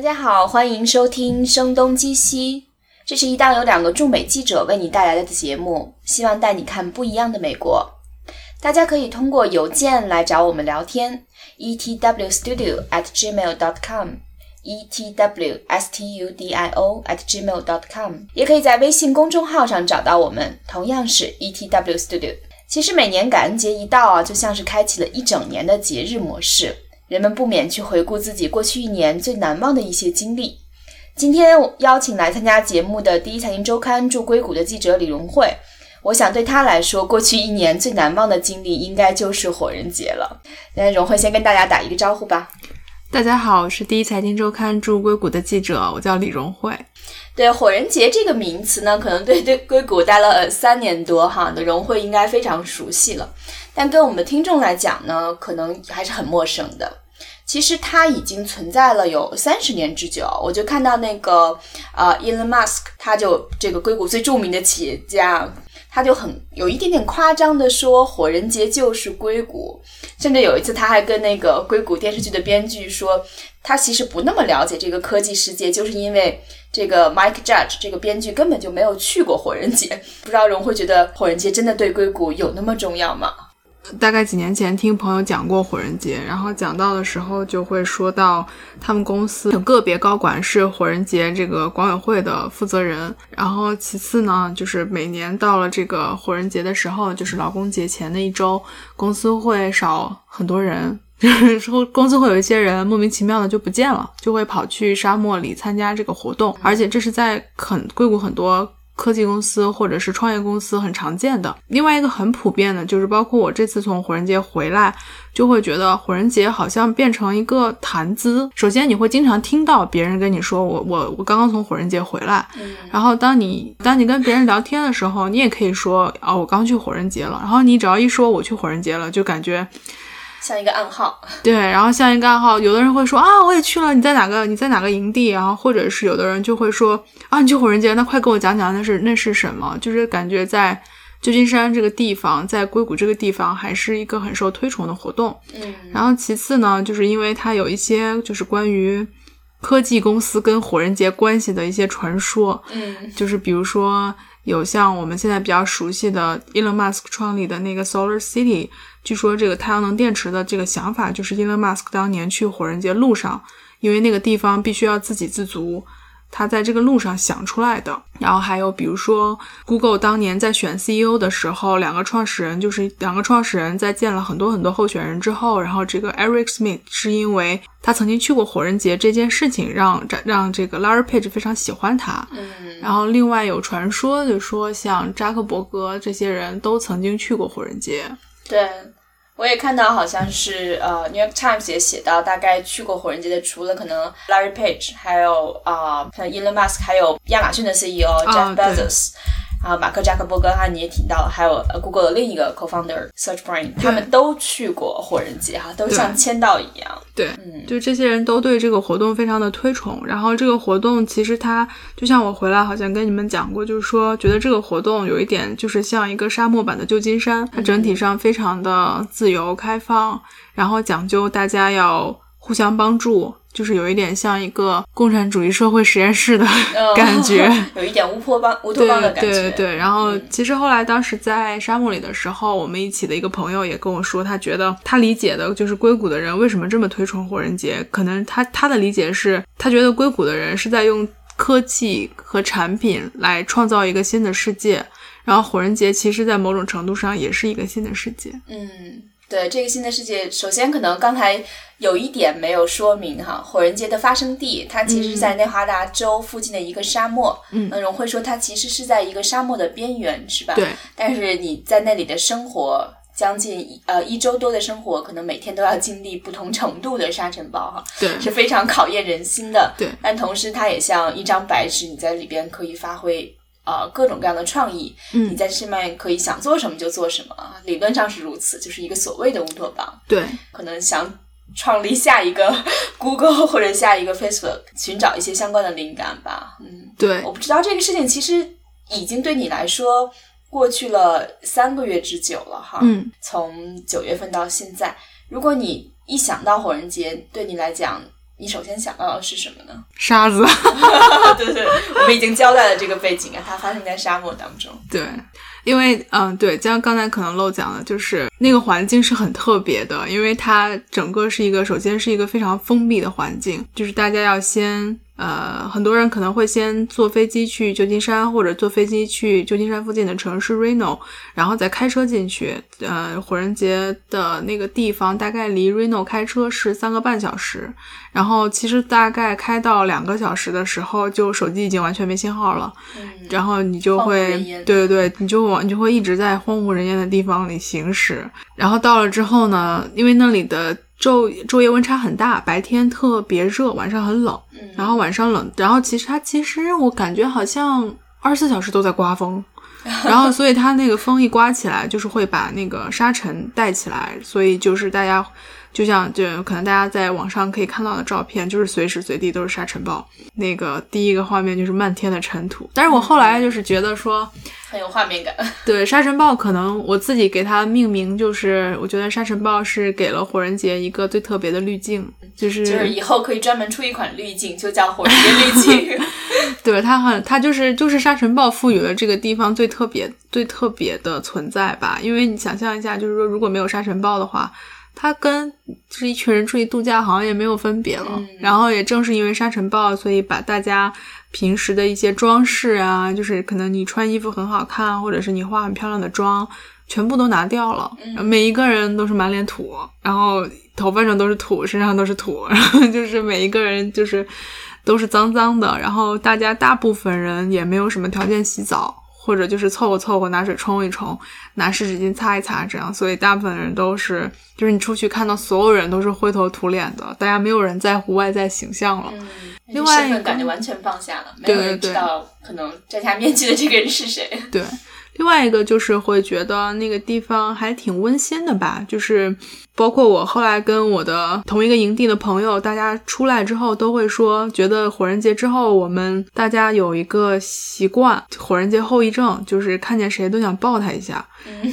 大家好，欢迎收听《声东击西》，这是一档由两个驻美记者为你带来的节目，希望带你看不一样的美国。大家可以通过邮件来找我们聊天，etwstudio at gmail dot com，etwstudio at gmail dot com，也可以在微信公众号上找到我们，同样是 etwstudio。其实每年感恩节一到啊，就像是开启了一整年的节日模式，人们不免去回顾自己过去一年最难忘的一些经历。今天邀请来参加节目的第一财经周刊驻硅谷的记者李荣慧，我想对他来说，过去一年最难忘的经历应该就是火人节了。那荣慧先跟大家打一个招呼吧。大家好，我是第一财经周刊驻硅谷的记者，我叫李荣慧。对火人节这个名词呢，可能对对硅谷待了三年多哈的荣慧应该非常熟悉了，但对我们的听众来讲呢，可能还是很陌生的。其实它已经存在了有三十年之久。我就看到那个呃，Elon Musk，他就这个硅谷最著名的企业家，他就很有一点点夸张的说，火人节就是硅谷。甚至有一次，他还跟那个硅谷电视剧的编剧说，他其实不那么了解这个科技世界，就是因为这个 Mike Judge 这个编剧根本就没有去过火人节。不知道荣会觉得火人节真的对硅谷有那么重要吗？大概几年前听朋友讲过火人节，然后讲到的时候就会说到他们公司有个别高管是火人节这个管委会的负责人，然后其次呢，就是每年到了这个火人节的时候，就是劳工节前的一周，公司会少很多人，就是说公司会有一些人莫名其妙的就不见了，就会跑去沙漠里参加这个活动，而且这是在很硅谷很多。科技公司或者是创业公司很常见的。另外一个很普遍的，就是包括我这次从火人节回来，就会觉得火人节好像变成一个谈资。首先，你会经常听到别人跟你说：“我我我刚刚从火人节回来。”然后，当你当你跟别人聊天的时候，你也可以说：“哦，我刚去火人节了。”然后你只要一说我去火人节了，就感觉。像一个暗号，对，然后像一个暗号，有的人会说啊，我也去了，你在哪个？你在哪个营地？然后或者是有的人就会说啊，你去火人节，那快跟我讲讲那是那是什么？就是感觉在旧金山这个地方，在硅谷这个地方，还是一个很受推崇的活动。嗯，然后其次呢，就是因为它有一些就是关于科技公司跟火人节关系的一些传说。嗯，就是比如说有像我们现在比较熟悉的 Elon Musk 创立的那个 Solar City。据说这个太阳能电池的这个想法，就是 Elon Musk 当年去火人节路上，因为那个地方必须要自给自足，他在这个路上想出来的。然后还有比如说，Google 当年在选 CEO 的时候，两个创始人就是两个创始人在见了很多很多候选人之后，然后这个 Eric Smith 是因为他曾经去过火人节这件事情，让让这个 Larry Page 非常喜欢他。嗯，然后另外有传说就说，像扎克伯格这些人都曾经去过火人节。对，我也看到，好像是呃，《New York Times》也写到，大概去过火人节的，除了可能 Larry Page，还有啊，像 Elon Musk，还有亚马逊的 CEO Jeff Bezos。啊，马克扎克伯格哈，你也提到了，还有 Google 的另一个 co-founder Sergey，他们都去过火人节哈，都像签到一样。对，嗯，就这些人都对这个活动非常的推崇。然后这个活动其实它就像我回来好像跟你们讲过，就是说觉得这个活动有一点就是像一个沙漠版的旧金山，它整体上非常的自由开放，然后讲究大家要互相帮助。就是有一点像一个共产主义社会实验室的 感觉，有一点乌托邦乌托邦的感觉。对对对。然后，其实后来当时在沙漠里的时候，我们一起的一个朋友也跟我说，他觉得他理解的就是硅谷的人为什么这么推崇火人节。可能他他的理解是，他觉得硅谷的人是在用科技和产品来创造一个新的世界，然后火人节其实，在某种程度上也是一个新的世界。嗯。对这个新的世界，首先可能刚才有一点没有说明哈，火人节的发生地，它其实是在内华达州附近的一个沙漠。嗯，那荣会说它其实是在一个沙漠的边缘，是吧？对。但是你在那里的生活，将近呃一周多的生活，可能每天都要经历不同程度的沙尘暴哈。对，是非常考验人心的。对。但同时，它也像一张白纸，你在里边可以发挥。呃，各种各样的创意，嗯，你在上面可以想做什么就做什么，理论上是如此，就是一个所谓的乌托邦。对，可能想创立下一个 Google 或者下一个 Facebook，寻找一些相关的灵感吧。嗯，对，我不知道这个事情其实已经对你来说过去了三个月之久了哈。嗯，从九月份到现在，如果你一想到火人节，对你来讲，你首先想到的是什么呢？沙子。对对，我们已经交代了这个背景啊，它发生在沙漠当中。对，因为嗯，对，像刚才可能漏讲了，就是那个环境是很特别的，因为它整个是一个，首先是一个非常封闭的环境，就是大家要先。呃，很多人可能会先坐飞机去旧金山，或者坐飞机去旧金山附近的城市 Reno，然后再开车进去。呃，火人节的那个地方大概离 Reno 开车是三个半小时，然后其实大概开到两个小时的时候，就手机已经完全没信号了。嗯，然后你就会，对对对，你就往你就会一直在荒无人烟的地方里行驶。然后到了之后呢，因为那里的。昼昼夜温差很大，白天特别热，晚上很冷。然后晚上冷，然后其实它其实我感觉好像二十四小时都在刮风，然后所以它那个风一刮起来，就是会把那个沙尘带起来，所以就是大家。就像就可能大家在网上可以看到的照片，就是随时随地都是沙尘暴。那个第一个画面就是漫天的尘土。但是我后来就是觉得说很有画面感。对沙尘暴，可能我自己给它命名，就是我觉得沙尘暴是给了火人节一个最特别的滤镜，就是就是以后可以专门出一款滤镜，就叫火人节滤镜。对它很，它就是就是沙尘暴赋予了这个地方最特别最特别的存在吧。因为你想象一下，就是说如果没有沙尘暴的话。它跟就是一群人出去度假好像也没有分别了。然后也正是因为沙尘暴，所以把大家平时的一些装饰啊，就是可能你穿衣服很好看，或者是你化很漂亮的妆，全部都拿掉了。每一个人都是满脸土，然后头发上都是土，身上都是土，然后就是每一个人就是都是脏脏的。然后大家大部分人也没有什么条件洗澡。或者就是凑合凑合拿水冲一冲，拿湿纸巾擦一擦，这样，所以大部分人都是，就是你出去看到所有人都是灰头土脸的，大家没有人在乎外在形象了。嗯，另外身份感觉完全放下了，没有人知道可能摘下面具的这个人是谁。对。另外一个就是会觉得那个地方还挺温馨的吧，就是包括我后来跟我的同一个营地的朋友，大家出来之后都会说，觉得火人节之后我们大家有一个习惯，火人节后遗症就是看见谁都想抱他一下，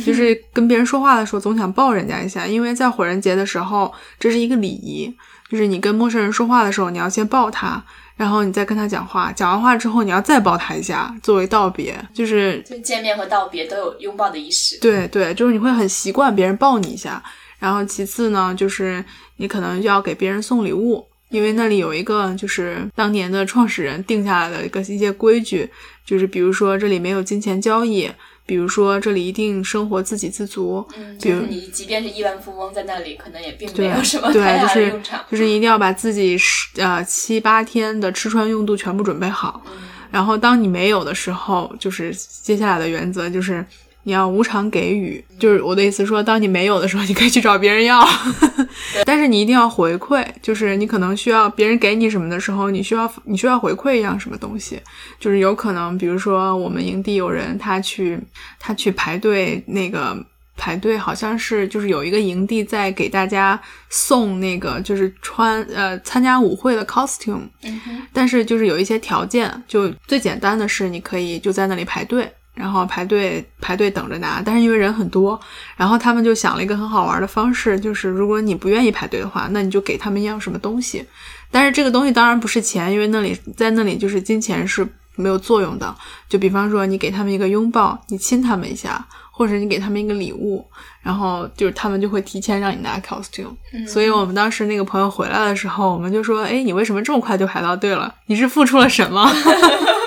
就是跟别人说话的时候总想抱人家一下，因为在火人节的时候这是一个礼仪，就是你跟陌生人说话的时候你要先抱他。然后你再跟他讲话，讲完话之后你要再抱他一下，作为道别，就是就见面和道别都有拥抱的仪式。对对，就是你会很习惯别人抱你一下。然后其次呢，就是你可能就要给别人送礼物，因为那里有一个就是当年的创始人定下来的一个一些规矩，就是比如说这里没有金钱交易。比如说，这里一定生活自给自足。嗯，比如你即便是亿万富翁，在那里可能也并没有什么太大的用场。就是一定要把自己十呃七八天的吃穿用度全部准备好。然后，当你没有的时候，就是接下来的原则就是。你要无偿给予，就是我的意思说，当你没有的时候，你可以去找别人要，但是你一定要回馈，就是你可能需要别人给你什么的时候，你需要你需要回馈一样什么东西，就是有可能，比如说我们营地有人他去他去排队，那个排队好像是就是有一个营地在给大家送那个就是穿呃参加舞会的 costume，但是就是有一些条件，就最简单的是你可以就在那里排队。然后排队排队等着拿，但是因为人很多，然后他们就想了一个很好玩的方式，就是如果你不愿意排队的话，那你就给他们一样什么东西。但是这个东西当然不是钱，因为那里在那里就是金钱是没有作用的。就比方说你给他们一个拥抱，你亲他们一下，或者你给他们一个礼物，然后就是他们就会提前让你拿 costume。所以我们当时那个朋友回来的时候，我们就说：“哎，你为什么这么快就排到队了？你是付出了什么？”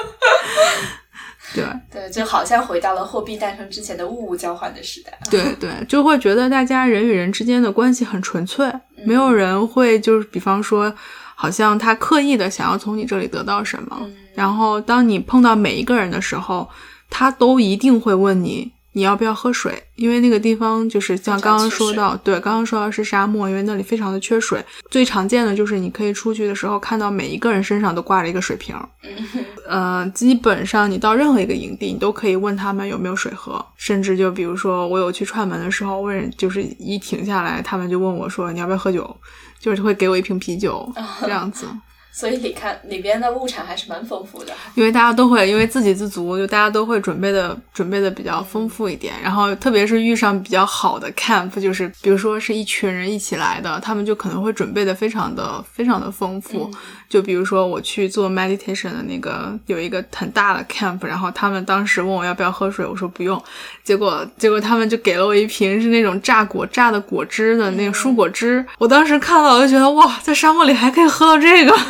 对对，就好像回到了货币诞生之前的物物交换的时代。对对，就会觉得大家人与人之间的关系很纯粹，没有人会就是比方说，好像他刻意的想要从你这里得到什么。然后当你碰到每一个人的时候，他都一定会问你。你要不要喝水？因为那个地方就是像刚刚说到，对，刚刚说到是沙漠，因为那里非常的缺水。最常见的就是你可以出去的时候看到每一个人身上都挂着一个水瓶。呃，基本上你到任何一个营地，你都可以问他们有没有水喝。甚至就比如说我有去串门的时候，问就是一停下来，他们就问我说你要不要喝酒，就是会给我一瓶啤酒这样子。所以你看里边的物产还是蛮丰富的。因为大家都会因为自给自足，就大家都会准备的准备的比较丰富一点。然后特别是遇上比较好的 camp，就是比如说是一群人一起来的，他们就可能会准备的非常的非常的丰富。就比如说我去做 meditation 的那个有一个很大的 camp，然后他们当时问我要不要喝水，我说不用。结果结果他们就给了我一瓶是那种榨果榨的果汁的那个蔬果汁。我当时看到我就觉得哇，在沙漠里还可以喝到这个。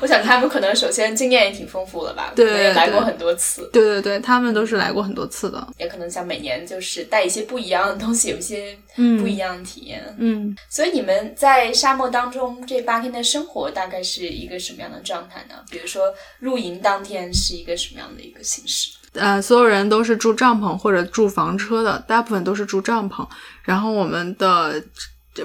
我想他们可能首先经验也挺丰富的吧，对，来过很多次。对对对，他们都是来过很多次的，也可能想每年就是带一些不一样的东西，有一些不一样的体验。嗯，所以你们在沙漠当中这八天的生活大概是一个什么样的状态呢？比如说露营当天是一个什么样的一个形式？呃，所有人都是住帐篷或者住房车的，大部分都是住帐篷。然后我们的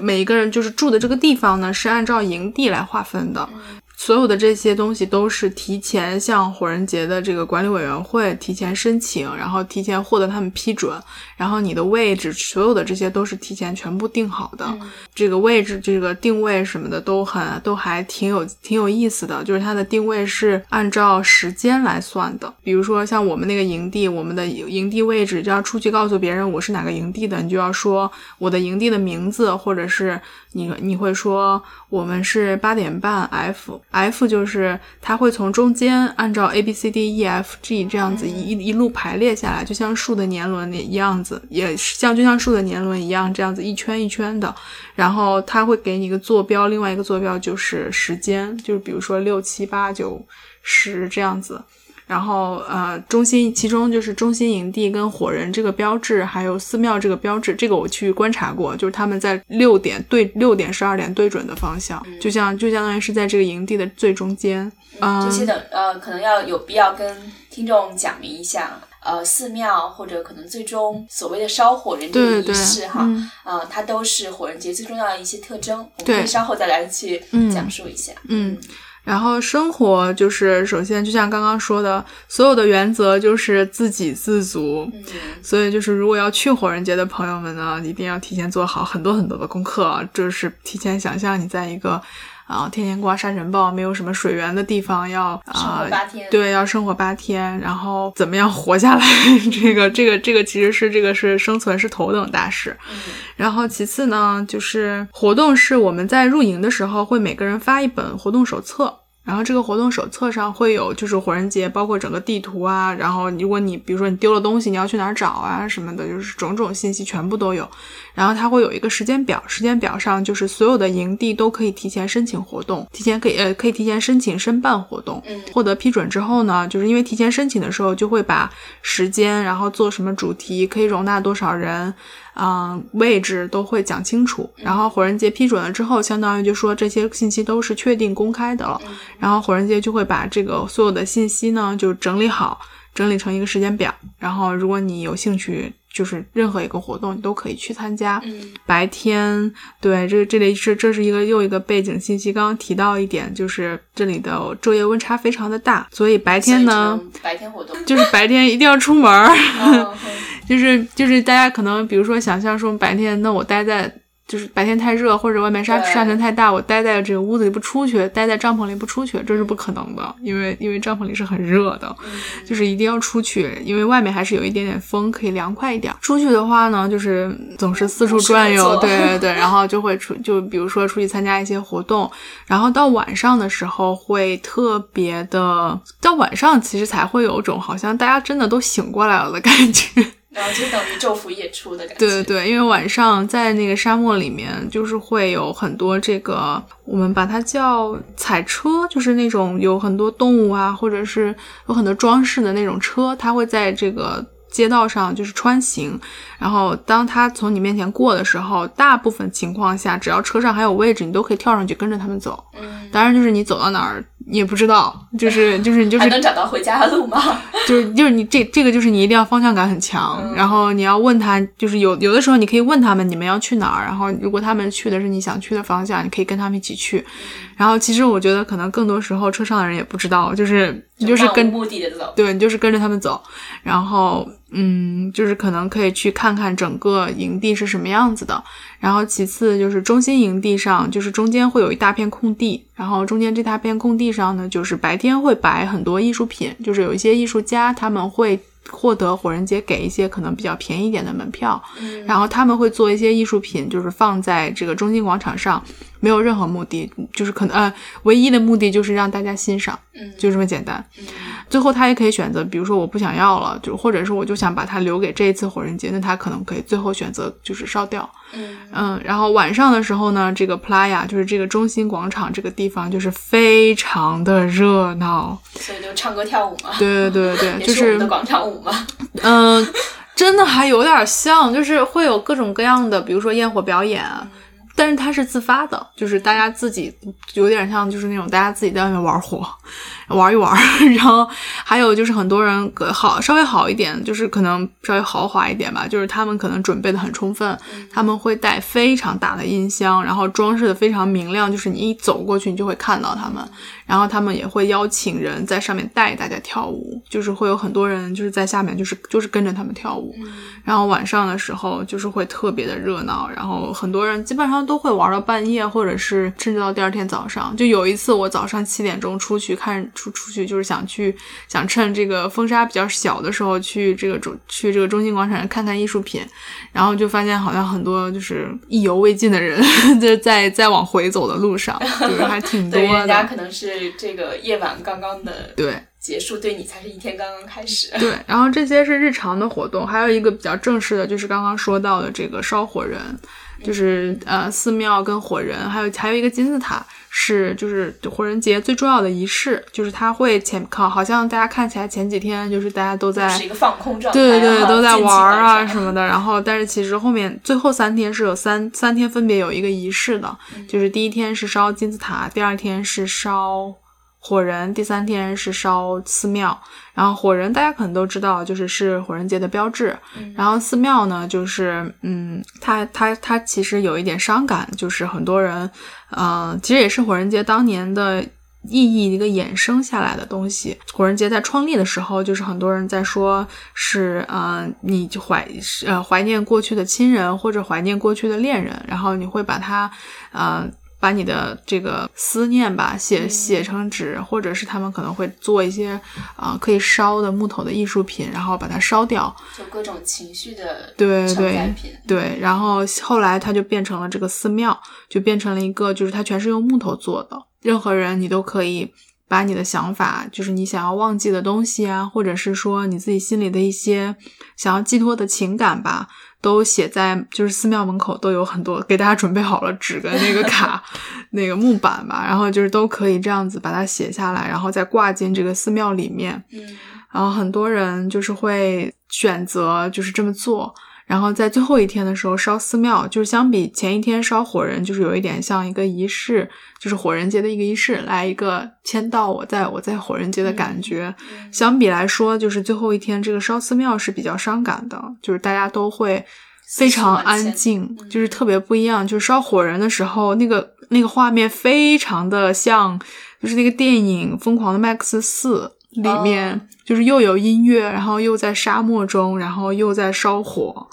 每一个人就是住的这个地方呢，是按照营地来划分的。所有的这些东西都是提前向火人节的这个管理委员会提前申请，然后提前获得他们批准，然后你的位置，所有的这些都是提前全部定好的。这个位置、这个定位什么的都很都还挺有挺有意思的，就是它的定位是按照时间来算的。比如说像我们那个营地，我们的营地位置就要出去告诉别人我是哪个营地的，你就要说我的营地的名字，或者是你你会说我们是八点半 F。F 就是它会从中间按照 A B C D E F G 这样子一一路排列下来，就像树的年轮一样子，也像就像树的年轮一样这样子一圈一圈的。然后它会给你一个坐标，另外一个坐标就是时间，就是比如说六七八九十这样子。然后，呃，中心其中就是中心营地跟火人这个标志，还有寺庙这个标志，这个我去观察过，就是他们在六点对六点十二点对准的方向，就像就相当于是在这个营地的最中间。这些的呃，可能要有必要跟听众讲明一下，呃，寺庙或者可能最终所谓的烧火人这个仪式哈，呃，它都是火人节最重要的一些特征，我们可以稍后再来去讲述一下。嗯。然后生活就是，首先就像刚刚说的，所有的原则就是自给自足。所以就是，如果要去火人节的朋友们呢，一定要提前做好很多很多的功课，就是提前想象你在一个。啊，天天刮沙尘暴，没有什么水源的地方，要啊，对，要生活八天，然后怎么样活下来？这个，这个，这个其实是这个是生存是头等大事。然后其次呢，就是活动是我们在入营的时候会每个人发一本活动手册。然后这个活动手册上会有，就是火人节，包括整个地图啊。然后如果你比如说你丢了东西，你要去哪儿找啊什么的，就是种种信息全部都有。然后它会有一个时间表，时间表上就是所有的营地都可以提前申请活动，提前可以呃可以提前申请申办活动。获得批准之后呢，就是因为提前申请的时候就会把时间，然后做什么主题，可以容纳多少人。嗯，位置都会讲清楚。然后火人节批准了之后，相当于就说这些信息都是确定公开的了。然后火人节就会把这个所有的信息呢就整理好，整理成一个时间表。然后如果你有兴趣，就是任何一个活动你都可以去参加。白天对这这里是这是一个又一个背景信息。刚刚提到一点，就是这里的昼夜温差非常的大，所以白天呢，白天活动就是白天一定要出门。就是就是大家可能比如说想象说白天那我待在就是白天太热或者外面沙沙尘太大我待在这个屋子里不出去待在帐篷里不出去这是不可能的因为因为帐篷里是很热的，就是一定要出去，因为外面还是有一点点风可以凉快一点。出去的话呢，就是总是四处转悠，对对对，然后就会出就比如说出去参加一些活动，然后到晚上的时候会特别的，到晚上其实才会有种好像大家真的都醒过来了的感觉。然后就等于昼伏夜出的感觉。对对对，因为晚上在那个沙漠里面，就是会有很多这个，我们把它叫彩车，就是那种有很多动物啊，或者是有很多装饰的那种车，它会在这个街道上就是穿行。然后当他从你面前过的时候，大部分情况下，只要车上还有位置，你都可以跳上去跟着他们走。嗯，当然就是你走到哪儿。你也不知道，就是就是你就是还能找到回家的路吗？就是就是你这这个就是你一定要方向感很强，然后你要问他，就是有有的时候你可以问他们你们要去哪儿，然后如果他们去的是你想去的方向，你可以跟他们一起去。然后其实我觉得可能更多时候车上的人也不知道，就是你就是跟目的的走，对你就是跟着他们走，然后嗯，就是可能可以去看看整个营地是什么样子的。然后其次就是中心营地上，就是中间会有一大片空地，然后中间这大片空地上呢，就是白天会摆很多艺术品，就是有一些艺术家他们会。获得火人节给一些可能比较便宜一点的门票，然后他们会做一些艺术品，就是放在这个中心广场上，没有任何目的，就是可能呃，唯一的目的就是让大家欣赏，嗯，就这么简单。最后他也可以选择，比如说我不想要了，就或者是我就想把它留给这一次火人节，那他可能可以最后选择就是烧掉。嗯嗯，然后晚上的时候呢，这个 Playa 就是这个中心广场这个地方就是非常的热闹，所以就唱歌跳舞嘛。对对对对，就是广场舞嘛。嗯，真的还有点像，就是会有各种各样的，比如说焰火表演。但是它是自发的，就是大家自己有点像，就是那种大家自己在外面玩火，玩一玩。然后还有就是很多人好稍微好一点，就是可能稍微豪华一点吧，就是他们可能准备的很充分，他们会带非常大的音箱，然后装饰的非常明亮，就是你一走过去你就会看到他们。然后他们也会邀请人在上面带大家跳舞，就是会有很多人就是在下面就是就是跟着他们跳舞。然后晚上的时候就是会特别的热闹，然后很多人基本上。都会玩到半夜，或者是甚至到第二天早上。就有一次，我早上七点钟出去看出出去，就是想去想趁这个风沙比较小的时候去这个中去这个中心广场看看艺术品，然后就发现好像很多就是意犹未尽的人 就在在往回走的路上，就是还挺多的。人家可能是这个夜晚刚刚的对结束，对你才是一天刚刚开始。对，然后这些是日常的活动，还有一个比较正式的，就是刚刚说到的这个烧火人。就是呃，寺庙跟火人，还有还有一个金字塔，是就是火人节最重要的仪式。就是他会前靠，好像大家看起来前几天就是大家都在是一个放空状态，对对对，都在玩啊什么的。然后，但是其实后面最后三天是有三三天分别有一个仪式的，就是第一天是烧金字塔，第二天是烧。火人第三天是烧寺庙，然后火人大家可能都知道，就是是火人节的标志。然后寺庙呢，就是嗯，它它它其实有一点伤感，就是很多人，呃，其实也是火人节当年的意义一个衍生下来的东西。火人节在创立的时候，就是很多人在说，是呃，你怀呃怀念过去的亲人或者怀念过去的恋人，然后你会把它呃。把你的这个思念吧写写成纸，或者是他们可能会做一些啊可以烧的木头的艺术品，然后把它烧掉，就各种情绪的对对对，然后后来它就变成了这个寺庙，就变成了一个就是它全是用木头做的，任何人你都可以把你的想法，就是你想要忘记的东西啊，或者是说你自己心里的一些想要寄托的情感吧。都写在就是寺庙门口都有很多给大家准备好了纸跟那个卡，那个木板吧，然后就是都可以这样子把它写下来，然后再挂进这个寺庙里面。嗯，然后很多人就是会选择就是这么做。然后在最后一天的时候烧寺庙，就是相比前一天烧火人，就是有一点像一个仪式，就是火人节的一个仪式，来一个签到我在我在火人节的感觉。相比来说，就是最后一天这个烧寺庙是比较伤感的，就是大家都会非常安静，就是特别不一样。就是烧火人的时候，那个那个画面非常的像，就是那个电影《疯狂的麦克斯四》。里面就是又有音乐，然后又在沙漠中，然后又在烧火，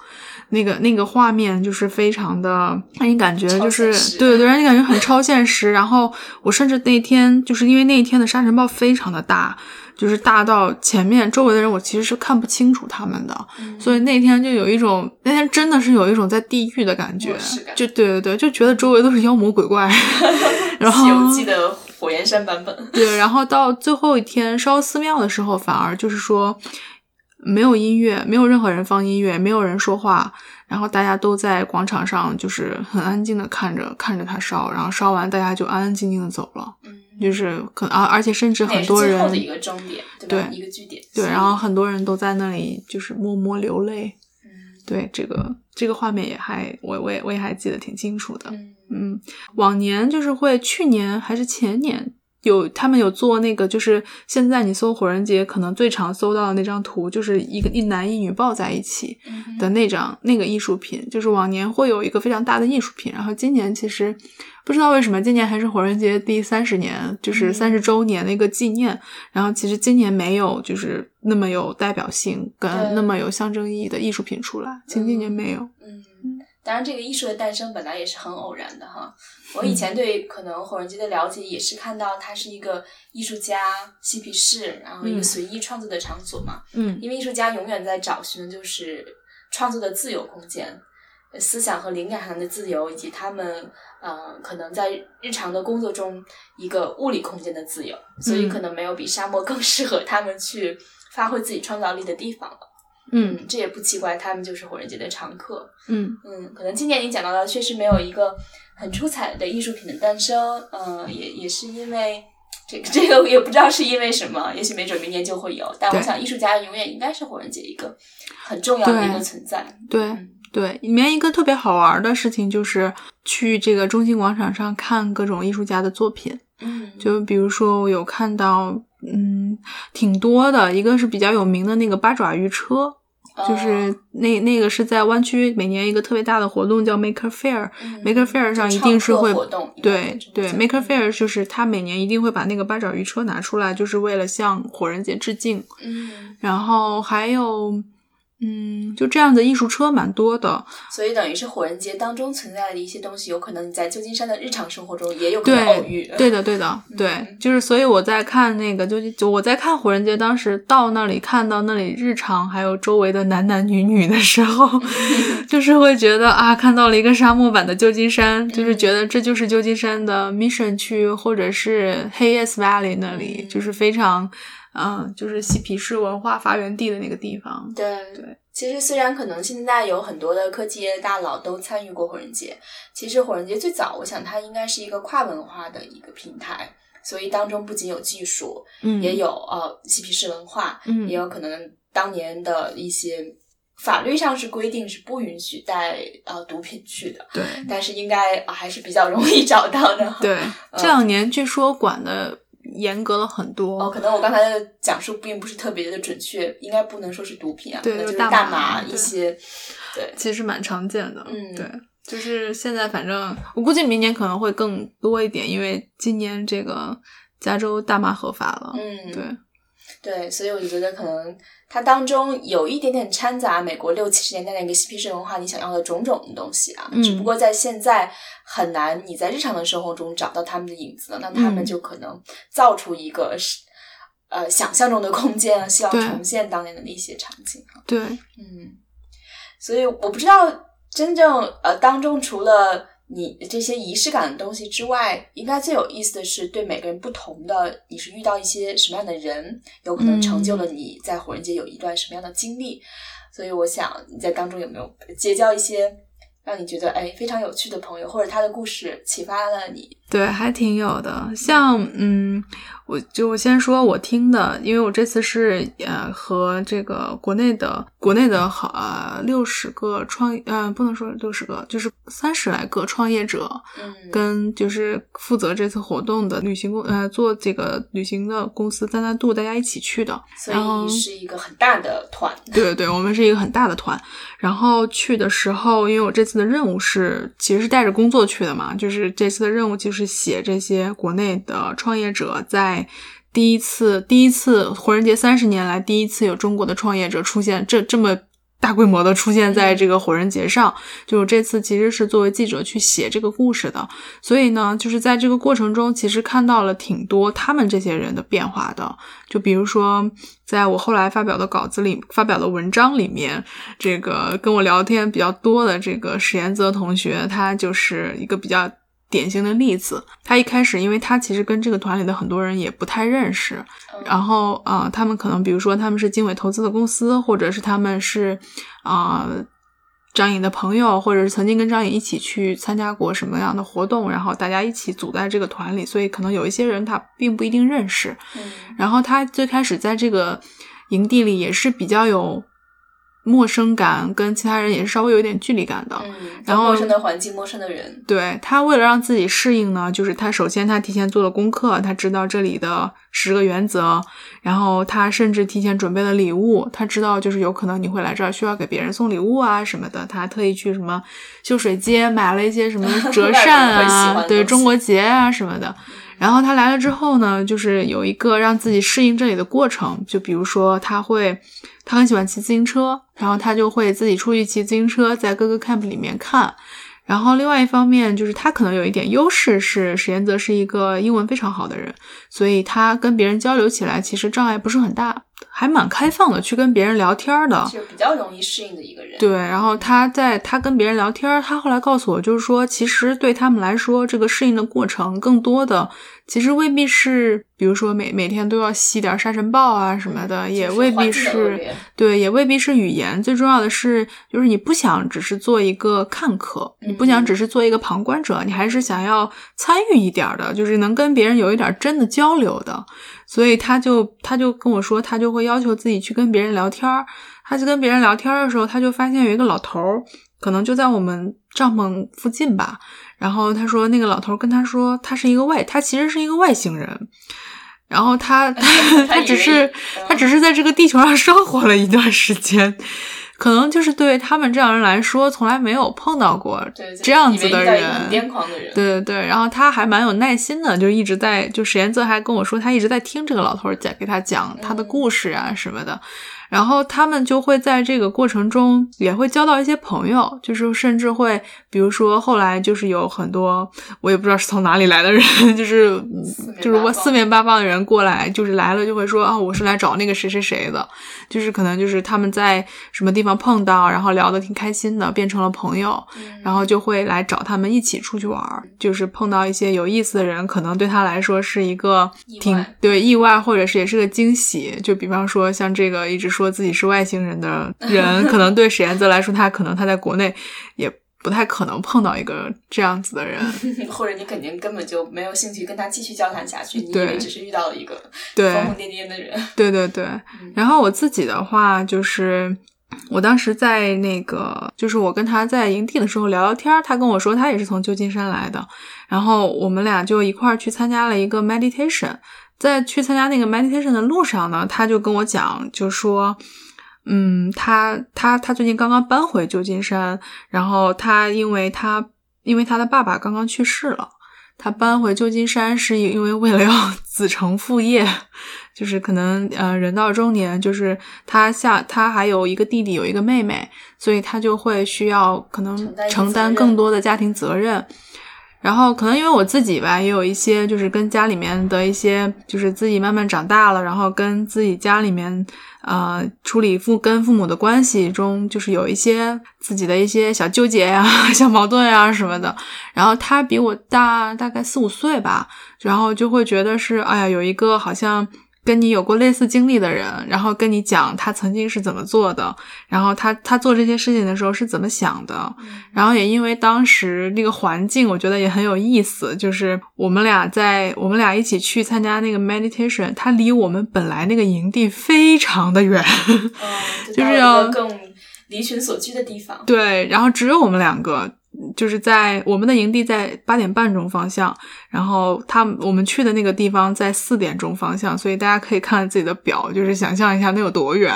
那个那个画面就是非常的让你感觉就是对对，让你感觉很超现实。然后我甚至那天就是因为那一天的沙尘暴非常的大，就是大到前面周围的人我其实是看不清楚他们的，所以那天就有一种那天真的是有一种在地狱的感觉，就对对对，就觉得周围都是妖魔鬼怪。然后。火焰山版本对，然后到最后一天烧寺庙的时候，反而就是说没有音乐，没有任何人放音乐，没有人说话，然后大家都在广场上，就是很安静的看着看着他烧，然后烧完大家就安安静静的走了。嗯，就是可能啊，而且甚至很多人的一个终点，对一个据点。对，然后很多人都在那里就是默默流泪。嗯，对，这个这个画面也还我我也我也还记得挺清楚的。嗯。嗯，往年就是会，去年还是前年，有他们有做那个，就是现在你搜火人节，可能最常搜到的那张图，就是一个一男一女抱在一起的那张那个艺术品，就是往年会有一个非常大的艺术品，然后今年其实不知道为什么，今年还是火人节第三十年，就是三十周年的一个纪念，然后其实今年没有就是那么有代表性跟那么有象征意义的艺术品出来，前几年没有。嗯，当然这个艺术的诞生本来也是很偶然的哈。我以前对可能火人节的了解也是看到它是一个艺术家嬉皮士，然后一个随意创作的场所嘛。嗯，因为艺术家永远在找寻的就是创作的自由空间，思想和灵感上的自由，以及他们呃可能在日常的工作中一个物理空间的自由。所以可能没有比沙漠更适合他们去发挥自己创造力的地方了。嗯，这也不奇怪，他们就是火人节的常客。嗯嗯，可能今年你讲到的确实没有一个。很出彩的艺术品的诞生，嗯，也也是因为这个 这个也不知道是因为什么，也许没准明年就会有。但我想，艺术家永远应该是火人节一个很重要的一个存在。对对，里面一个特别好玩的事情就是去这个中心广场上看各种艺术家的作品。嗯，就比如说我有看到，嗯，挺多的，一个是比较有名的那个八爪鱼车。就是那那个是在湾区每年一个特别大的活动叫 Maker Fair，Maker Fair 上一定是会对对 Maker Fair 就是他每年一定会把那个八爪鱼车拿出来，就是为了向火人节致敬。嗯，然后还有。嗯，就这样的艺术车蛮多的，所以等于是火人节当中存在的一些东西，有可能你在旧金山的日常生活中也有可能偶遇。对的，对的，对，就是所以我在看那个，就就我在看火人节，当时到那里看到那里日常还有周围的男男女女的时候，就是会觉得啊，看到了一个沙漠版的旧金山，就是觉得这就是旧金山的 Mission 区或者是 Hayes Valley 那里，就是非常。嗯，就是嬉皮士文化发源地的那个地方。对对，其实虽然可能现在有很多的科技业大佬都参与过火人节，其实火人节最早，我想它应该是一个跨文化的一个平台，所以当中不仅有技术，嗯，也有呃嬉皮士文化，嗯，也有可能当年的一些法律上是规定是不允许带呃毒品去的，对，但是应该还是比较容易找到的。对，这两年据说管的。严格了很多。哦，可能我刚才的讲述并不是特别的准确，应该不能说是毒品啊，对，就是大麻一些，对，其实蛮常见的，嗯，对，就是现在反正我估计明年可能会更多一点，因为今年这个加州大麻合法了，嗯，对，对，所以我就觉得可能。它当中有一点点掺杂美国六七十年代那个嬉皮士文化，你想要的种种的东西啊，只不过在现在很难你在日常的生活中找到他们的影子了。那他们就可能造出一个是呃想象中的空间，希望重现当年的那些场景。对，嗯，所以我不知道真正呃当中除了。你这些仪式感的东西之外，应该最有意思的是对每个人不同的，你是遇到一些什么样的人，有可能成就了你在火人节有一段什么样的经历。所以我想你在当中有没有结交一些让你觉得哎非常有趣的朋友，或者他的故事启发了你？对，还挺有的。像嗯。我就我先说，我听的，因为我这次是呃和这个国内的国内的好呃六十个创呃不能说六十个，就是三十来个创业者，嗯，跟就是负责这次活动的旅行公呃做这个旅行的公司三三度大家一起去的，所以是一个很大的团。对对对，我们是一个很大的团。然后去的时候，因为我这次的任务是其实是带着工作去的嘛，就是这次的任务就是写这些国内的创业者在。第一次，第一次火人节三十年来第一次有中国的创业者出现，这这么大规模的出现在这个火人节上，就是这次其实是作为记者去写这个故事的，所以呢，就是在这个过程中，其实看到了挺多他们这些人的变化的，就比如说，在我后来发表的稿子里、发表的文章里面，这个跟我聊天比较多的这个史延泽同学，他就是一个比较。典型的例子，他一开始，因为他其实跟这个团里的很多人也不太认识，然后啊，他们可能比如说他们是经纬投资的公司，或者是他们是啊张颖的朋友，或者是曾经跟张颖一起去参加过什么样的活动，然后大家一起组在这个团里，所以可能有一些人他并不一定认识。然后他最开始在这个营地里也是比较有。陌生感，跟其他人也是稍微有一点距离感的。嗯，然后陌生的环境，陌生的人，对他为了让自己适应呢，就是他首先他提前做了功课，他知道这里的十个原则，然后他甚至提前准备了礼物，他知道就是有可能你会来这儿需要给别人送礼物啊什么的，他特意去什么秀水街买了一些什么 折扇啊，对中国结啊什么的。然后他来了之后呢，就是有一个让自己适应这里的过程，就比如说他会，他很喜欢骑自行车，然后他就会自己出去骑自行车，在各个 camp 里面看。然后另外一方面就是他可能有一点优势是史延泽是一个英文非常好的人，所以他跟别人交流起来其实障碍不是很大，还蛮开放的去跟别人聊天的。就比较容易适应的一个人。对，然后他在他跟别人聊天，他后来告诉我，就是说，其实对他们来说，这个适应的过程更多的，其实未必是，比如说每每天都要吸点沙尘暴啊什么的，也未必是，对，也未必是语言。最重要的是，就是你不想只是做一个看客，你不想只是做一个旁观者，你还是想要参与一点的，就是能跟别人有一点真的交流的。所以他就他就跟我说，他就会要求自己去跟别人聊天儿。他去跟别人聊天的时候，他就发现有一个老头儿，可能就在我们帐篷附近吧。然后他说，那个老头跟他说，他是一个外，他其实是一个外星人。然后他 他他只是嗯他只是在这个地球上生活了一段时间，可能就是对他们这样人来说，从来没有碰到过这样子的人。癫狂的人，对对对，然后他还蛮有耐心的，就一直在，就史岩泽还跟我说，他一直在听这个老头儿讲给他讲他的故事啊什么的。然后他们就会在这个过程中也会交到一些朋友，就是甚至会，比如说后来就是有很多我也不知道是从哪里来的人，就是就是我四面八方的人过来，就是来了就会说啊，我是来找那个谁谁谁的，就是可能就是他们在什么地方碰到，然后聊得挺开心的，变成了朋友，然后就会来找他们一起出去玩儿，就是碰到一些有意思的人，可能对他来说是一个挺意对意外，或者是也是个惊喜。就比方说像这个一直说自己是外星人的人，可能对史彦泽来说，他可能他在国内也不太可能碰到一个这样子的人。或者你肯定根本就没有兴趣跟他继续交谈下去，你以对为只是遇到了一个对，疯疯癫癫的人。对对对，然后我自己的话就是。我当时在那个，就是我跟他在营地的时候聊聊天儿，他跟我说他也是从旧金山来的，然后我们俩就一块儿去参加了一个 meditation。在去参加那个 meditation 的路上呢，他就跟我讲，就说，嗯，他他他最近刚刚搬回旧金山，然后他因为他因为他的爸爸刚刚去世了，他搬回旧金山是因为为了要 子承父业，就是可能呃人到中年，就是他下他还有一个弟弟有一个妹妹，所以他就会需要可能承担更多的家庭责任。然后可能因为我自己吧，也有一些就是跟家里面的一些，就是自己慢慢长大了，然后跟自己家里面呃处理父跟父母的关系中，就是有一些自己的一些小纠结呀、小矛盾呀什么的。然后他比我大大概四五岁吧，然后就会觉得是，哎呀，有一个好像跟你有过类似经历的人，然后跟你讲他曾经是怎么做的，然后他他做这些事情的时候是怎么想的，然后也因为当时那个环境，我觉得也很有意思，就是我们俩在我们俩一起去参加那个 meditation，它离我们本来那个营地非常的远，嗯，就 是要更离群所居的地方。对，然后只有我们两个，就是在我们的营地在八点半钟方向，然后他我们去的那个地方在四点钟方向，所以大家可以看自己的表，就是想象一下那有多远。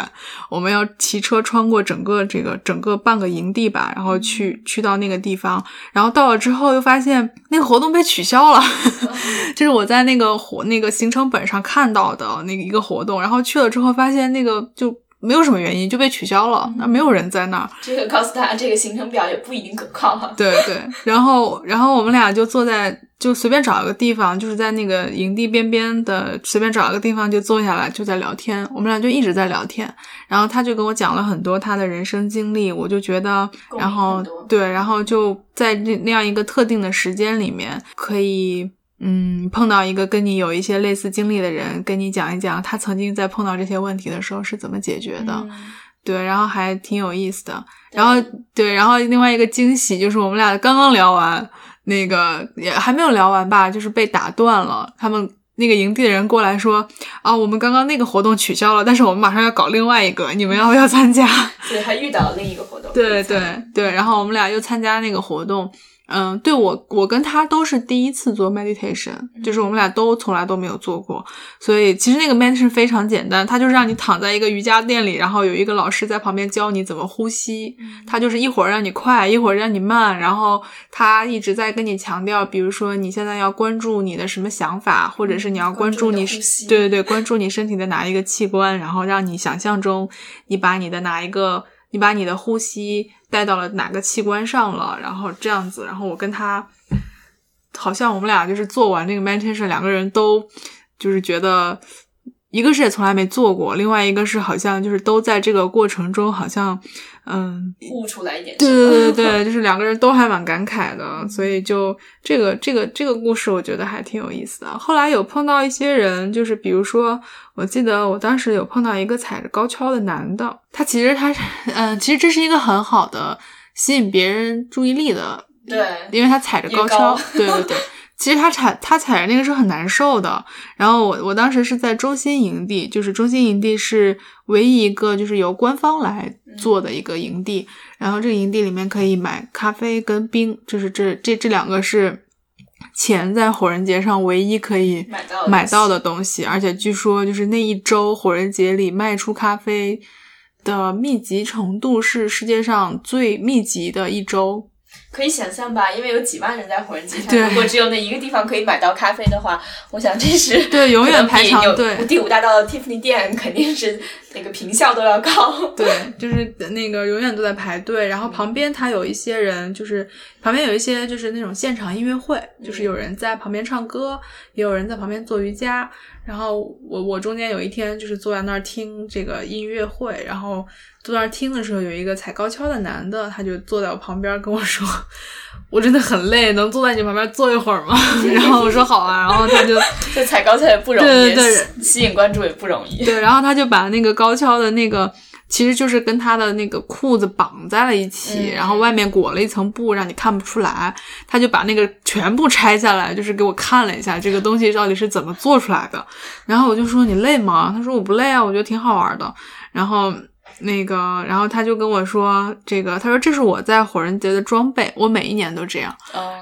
我们要骑车穿过整个这个整个半个营地吧，然后去去到那个地方，然后到了之后又发现那个活动被取消了，就是我在那个活那个行程本上看到的那个一个活动，然后去了之后发现那个就。没有什么原因就被取消了，那没有人在那儿，这个告诉大家，这个行程表也不一定可靠啊。对 对，然后然后我们俩就坐在就随便找一个地方，就是在那个营地边边的随便找一个地方就坐下来就在聊天，我们俩就一直在聊天，然后他就跟我讲了很多他的人生经历，我就觉得，然后对，然后就在那那样一个特定的时间里面可以。嗯，碰到一个跟你有一些类似经历的人，跟你讲一讲他曾经在碰到这些问题的时候是怎么解决的，嗯对，然后还挺有意思的。然后对，然后另外一个惊喜就是我们俩刚刚聊完那个，也还没有聊完吧，就是被打断了。他们那个营地的人过来说啊，我们刚刚那个活动取消了，但是我们马上要搞另外一个，你们要不要参加？对还遇到了另一个活动。对对对，然后我们俩又参加那个活动。嗯，对我，我跟他都是第一次做 meditation，就是我们俩都从来都没有做过，所以其实那个 meditation 非常简单，他就是让你躺在一个瑜伽垫里，然后有一个老师在旁边教你怎么呼吸，他就是一会儿让你快，一会儿让你慢，然后他一直在跟你强调，比如说你现在要关注你的什么想法，或者是你要关注你，对对对，关注你身体的哪一个器官，然后让你想象中你把你的哪一个，你把你的呼吸。带到了哪个器官上了，然后这样子，然后我跟他，好像我们俩就是做完那个 meditation，两个人都就是觉得。一个是也从来没做过，另外一个是好像就是都在这个过程中，好像嗯悟出来一点。对对对对，就是两个人都还蛮感慨的，所以就这个这个这个故事，我觉得还挺有意思的。后来有碰到一些人，就是比如说，我记得我当时有碰到一个踩着高跷的男的，他其实他嗯，其实这是一个很好的吸引别人注意力的，对，因为他踩着高跷，对对对。其实他踩他踩着那个是很难受的。然后我我当时是在中心营地，就是中心营地是唯一一个就是由官方来做的一个营地。然后这个营地里面可以买咖啡跟冰，就是这这这两个是钱在火人节上唯一可以买到买到的东西。而且据说就是那一周火人节里卖出咖啡的密集程度是世界上最密集的一周。可以想象吧，因为有几万人在火人节上，如果只有那一个地方可以买到咖啡的话，我想这是 对永远排长队。第五大道的 Tiffany 店肯定是那个坪效都要高。对，就是那个永远都在排队。然后旁边它有一些人，就是旁边有一些就是那种现场音乐会，就是有人在旁边唱歌，也有人在旁边做瑜伽。然后我我中间有一天就是坐在那儿听这个音乐会，然后坐在那儿听的时候，有一个踩高跷的男的，他就坐在我旁边跟我说：“ 我真的很累，能坐在你旁边坐一会儿吗？” 然后我说：“好啊。”然后他就 就踩高跷也不容易，对对对，吸引关注也不容易。对，然后他就把那个高跷的那个。其实就是跟他的那个裤子绑在了一起，然后外面裹了一层布，让你看不出来。他就把那个全部拆下来，就是给我看了一下这个东西到底是怎么做出来的。然后我就说你累吗？他说我不累啊，我觉得挺好玩的。然后那个，然后他就跟我说这个，他说这是我在火人节的装备，我每一年都这样。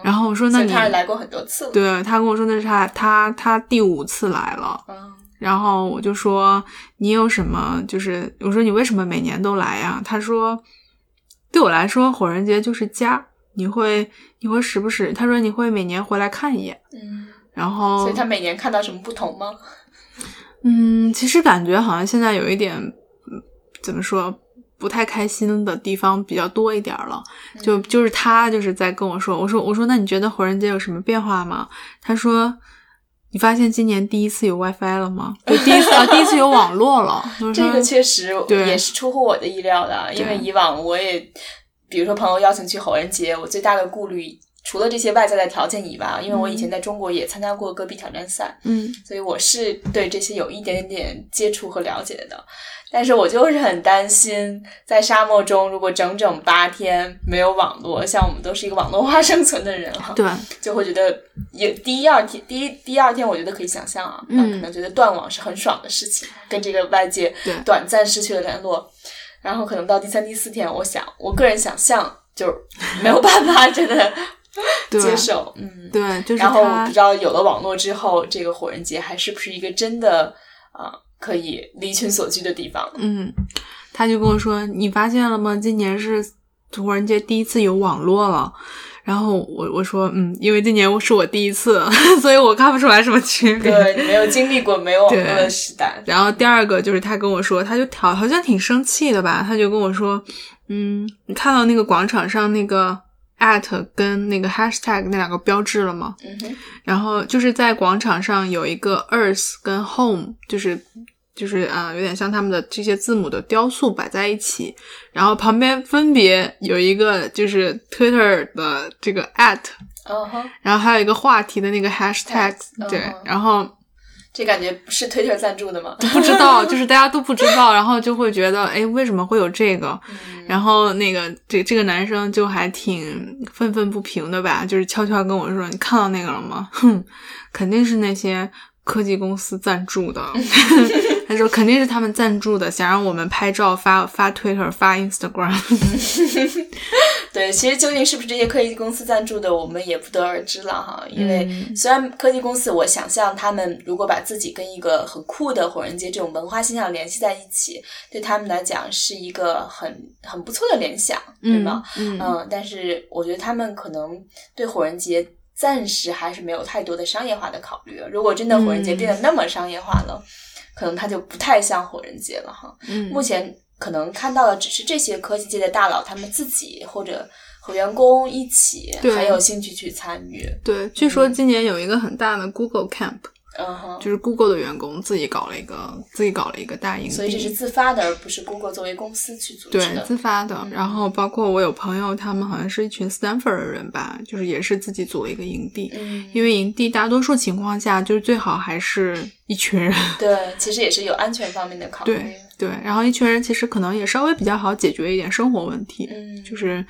然后我说那你他来过很多次。对他跟我说那是他他他第五次来了。然后我就说你有什么？就是我说你为什么每年都来呀？他说对我来说火人节就是家，你会你会时不时？他说你会每年回来看一眼。嗯，然后所以他每年看到什么不同吗？嗯，其实感觉好像现在有一点怎么说不太开心的地方比较多一点了。就就是他就是在跟我说，我说我说那你觉得火人节有什么变化吗？他说。你发现今年第一次有 WiFi 了吗？就第一次啊，第一次有网络了。这个确实也是出乎我的意料的，因为以往我也，比如说朋友邀请去好人节，我最大的顾虑除了这些外在的条件以外，因为我以前在中国也参加过戈壁挑战赛，嗯，所以我是对这些有一点点接触和了解的。但是我就是很担心，在沙漠中如果整整八天没有网络，像我们都是一个网络化 生存的人哈，对，就会觉得也第一二天，第一第二天，我觉得可以想象啊，嗯，可能觉得断网是很爽的事情，跟这个外界短暂失去了联络，然后可能到第三、第四天，我想我个人想象就是没有办法真的 接受，嗯，对，就是然后不知道有了网络之后，这个火人节还是不是一个真的啊？可以离群所居的地方。嗯，他就跟我说：“你发现了吗？今年是火人节第一次有网络了。”然后我我说：“嗯，因为今年是我第一次，所以我看不出来什么区别。对，你没有经历过没有网络的时代。然后第二个就是他跟我说，他就好好像挺生气的吧？他就跟我说：“嗯，你看到那个广场上那个 at 跟那个 hashtag 那两个标志了吗？嗯然后就是在广场上有一个 earth 跟 home，就是。”就是啊，有点像他们的这些字母的雕塑摆在一起，然后旁边分别有一个就是 Twitter 的这个 at，然后还有一个话题的那个 hashtag，对，然后这感觉是 Twitter 赞助的吗？不知道，就是大家都不知道，然后就会觉得，哎，为什么会有这个？然后那个这这个男生就还挺愤愤不平的吧，就是悄悄跟我说：“你看到那个了吗？哼，肯定是那些。”科技公司赞助的。他说肯定是他们赞助的，想让我们拍照发发 Twitter 发 Instagram。对，其实究竟是不是这些科技公司赞助的，我们也不得而知了哈。因为虽然科技公司，我想象他们如果把自己跟一个很酷的火人节这种文化现象联系在一起，对他们来讲是一个很很不错的联想，对吗？嗯，但是我觉得他们可能对火人节暂时还是没有太多的商业化的考虑。如果真的火人节变得那么商业化了，可能它就不太像火人节了哈。嗯，目前。可能看到的只是这些科技界的大佬，他们自己或者和员工一起很有兴趣去参与。对，据说今年有一个很大的 Google Camp，嗯哼，就是 Google 的员工自己搞了一个，自己搞了一个大营地，所以这是自发的，而不是 Google 作为公司去组织的。对，自发的。然后包括我有朋友，他们好像是一群 Stanford 的人吧，就是也是自己组了一个营地。嗯，因为营地大多数情况下就是最好还是一群人。对，其实也是有安全方面的考虑。对。对，然后一群人其实可能也稍微比较好解决一点生活问题，嗯，就是，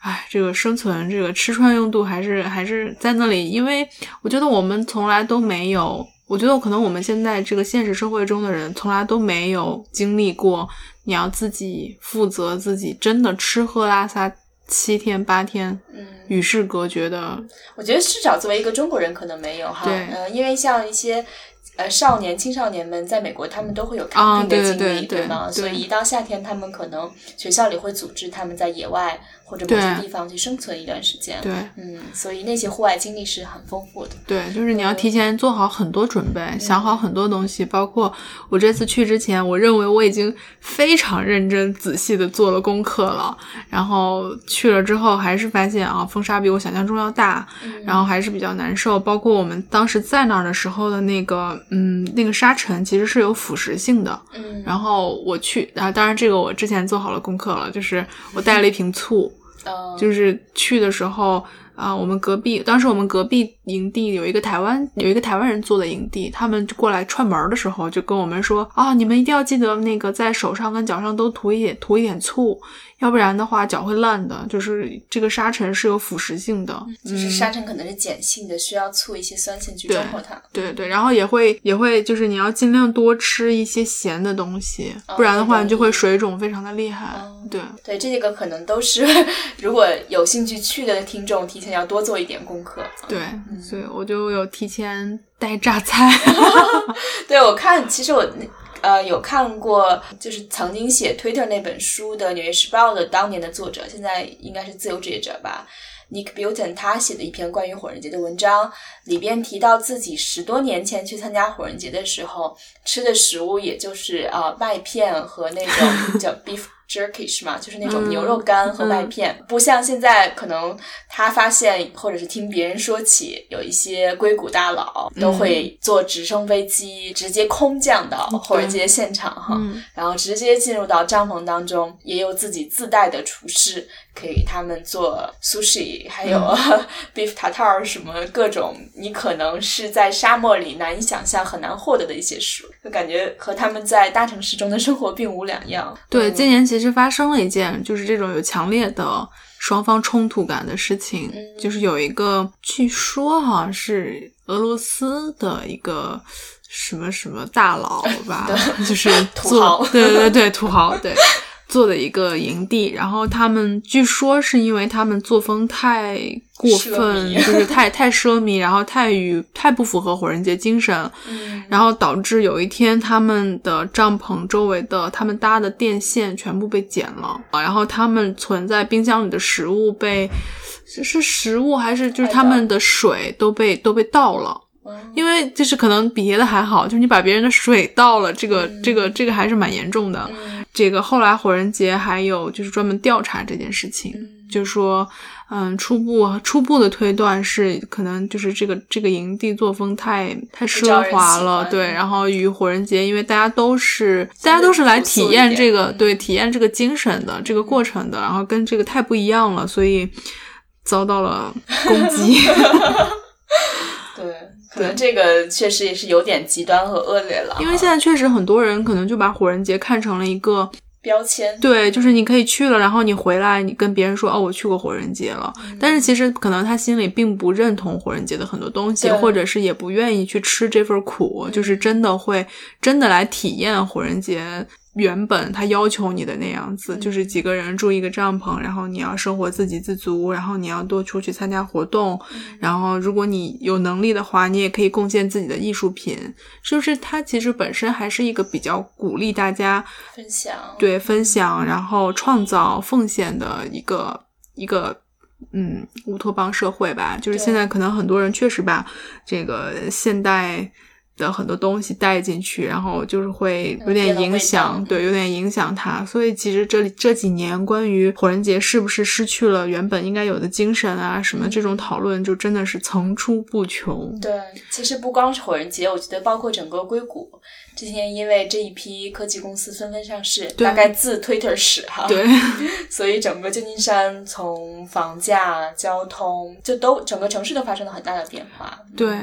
哎，这个生存，这个吃穿用度还是还是在那里，因为我觉得我们从来都没有，我觉得可能我们现在这个现实社会中的人从来都没有经历过，你要自己负责自己真的吃喝拉撒七天八天，嗯，与世隔绝的。我觉得至少作为一个中国人可能没有哈，对，嗯，因为像一些。呃，少年、青少年们在美国，他们都会有看病的经历，对吗？所以一到夏天，他们可能学校里会组织他们在野外。或者某些地方去生存一段时间，对，嗯，所以那些户外经历是很丰富的。对，就是你要提前做好很多准备，想好很多东西，包括我这次去之前，我认为我已经非常认真仔细的做了功课了，然后去了之后还是发现啊，风沙比我想象中要大，然后还是比较难受。包括我们当时在那儿的时候的那个，嗯，那个沙尘其实是有腐蚀性的，嗯，然后我去啊，当然这个我之前做好了功课了，就是我带了一瓶醋。就是去的时候啊，我们隔壁当时我们隔壁营地有一个台湾有一个台湾人做的营地，他们过来串门的时候就跟我们说啊，你们一定要记得那个在手上跟脚上都涂一点涂一点醋。要不然的话，脚会烂的。就是这个沙尘是有腐蚀性的，就是沙尘可能是碱性的，需要醋一些酸性去中和它。对对，然后也会也会，就是你要尽量多吃一些咸的东西，不然的话你就会水肿非常的厉害。对对，这个可能都是 如果有兴趣去的听众，提前要多做一点功课。对，所以我就有提前带榨菜。对，我看其实我。呃，有看过，就是曾经写 Twitter 那本书的《纽约时报》的当年的作者，现在应该是自由职业者吧，Nick Bilton，他写的一篇关于火人节的文章，里边提到自己十多年前去参加火人节的时候，吃的食物也就是啊麦片和那种 叫 beef。Jerky 是吗？就是那种牛肉干和麦片，不像现在可能他发现或者是听别人说起，有一些硅谷大佬都会坐直升飞机直接空降到火人节现场哈，然后直接进入到帐篷当中，也有自己自带的厨师给他们做 sushi，还有 beef tartar 什么各种你可能是在沙漠里难以想象、很难获得的一些食物，就感觉和他们在大城市中的生活并无两样。对，今年。其实发生了一件，就是这种有强烈的双方冲突感的事情，就是有一个，据说好像是俄罗斯的一个什么什么大佬吧，就是土豪，对对对，土豪，对。做的一个营地，然后他们据说是因为他们作风太过分，就是太太奢靡，然后太与太不符合火人节精神，然后导致有一天他们的帐篷周围的他们搭的电线全部被剪了，然后他们存在冰箱里的食物被是食物还是就是他们的水都被都被倒了。因为就是可能别的还好，就是你把别人的水倒了，这个这个这个还是蛮严重的。这个后来火人节还有就是专门调查这件事情，就说，嗯，初步初步的推断是可能就是这个这个营地作风太太奢华了，对。然后与火人节，因为大家都是大家都是来体验这个对体验这个精神的这个过程的，然后跟这个太不一样了，所以遭到了攻击。对。可能这个确实也是有点极端和恶劣了，因为现在确实很多人可能就把火人节看成了一个标签。对，就是你可以去了，然后你回来，你跟别人说哦，我去过火人节了。但是其实可能他心里并不认同火人节的很多东西，或者是也不愿意去吃这份苦，就是真的会真的来体验火人节。原本他要求你的那样子，就是几个人住一个帐篷，然后你要生活自给自足，然后你要多出去参加活动，然后如果你有能力的话，你也可以贡献自己的艺术品。就是它其实本身还是一个比较鼓励大家分享，对分享，然后创造奉献的一个一个嗯乌托邦社会吧。就是现在可能很多人确实把这个现代的很多东西带进去，然后就是会有点影响，嗯对，有点影响它。所以其实这里这几年关于火人节是不是失去了原本应该有的精神啊什么这种讨论，就真的是层出不穷。对，其实不光是火人节，我觉得包括整个硅谷，这些年因为这一批科技公司纷纷上市，大概自 Twitter 始哈，对，所以整个旧金山从房价、交通，就都整个城市都发生了很大的变化。对，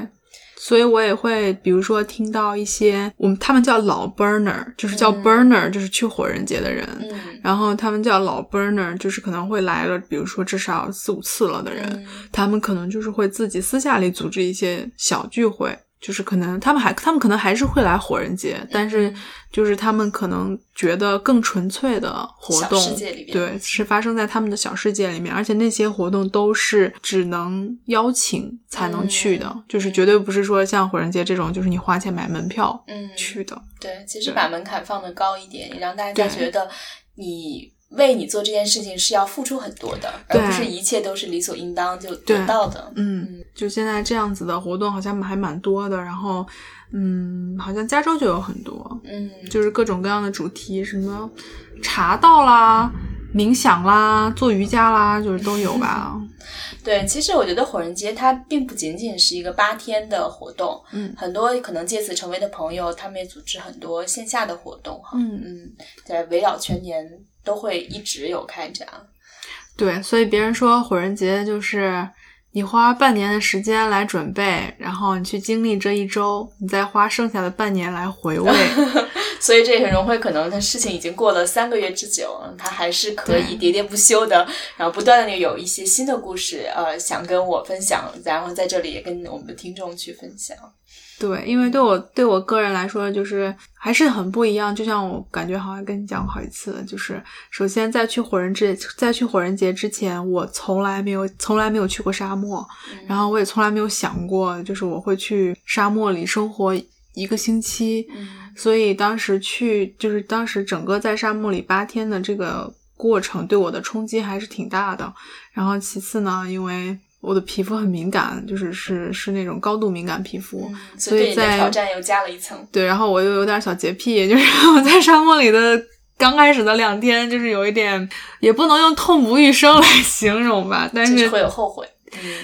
所以我也会，比如说听到一些我们他们叫老 burner，就是叫嗯 burner，、就是去火人节的人。嗯然后他们叫老 burner，就是可能会来了，比如说至少四五次了的人，嗯他们可能就是会自己私下里组织一些小聚会，就是可能他们还他们可能还是会来火人节，但是嗯就是他们可能觉得更纯粹的活动，小世界里边对，是发生在他们的小世界里面，而且那些活动都是只能邀请才能去的，嗯就是绝对不是说像火人节这种，就是你花钱买门票嗯，去的。对，其实把门槛放的高一点，也让大家觉得你为你做这件事情是要付出很多的，而不是一切都是理所应当就得到的。嗯，就现在这样子的活动好像还蛮多的，然后，嗯，好像加州就有很多，嗯，就是各种各样的主题，什么茶道啦、冥想啦、做瑜伽啦，就是都有吧。对，其实我觉得火人节它并不仅仅是一个八天的活动，嗯。很多可能借此成为的朋友，他们也组织很多线下的活动哈，嗯。嗯，在围绕全年都会一直有开展。对，所以别人说火人节就是你花半年的时间来准备，然后你去经历这一周，你再花剩下的半年来回味。所以这个荣慧可能他事情已经过了三个月之久，他还是可以喋喋不休的，然后不断的有一些新的故事，呃，想跟我分享，然后在这里也跟我们的听众去分享。对，因为对我对我个人来说，就是还是很不一样。就像我感觉好像跟你讲过好几次，就是首先在去火人节在去火人节之前，我从来没有从来没有去过沙漠，然后我也从来没有想过，就是我会去沙漠里生活一个星期。嗯所以当时去，就是当时整个在沙漠里八天的这个过程，对我的冲击还是挺大的。然后其次呢，因为我的皮肤很敏感，就是是是那种高度敏感皮肤，嗯，所以在挑战又加了一层。对，然后我又有点小洁癖，就是我在沙漠里的刚开始的两天，就是有一点，也不能用痛不欲生来形容吧，但是是会有后悔。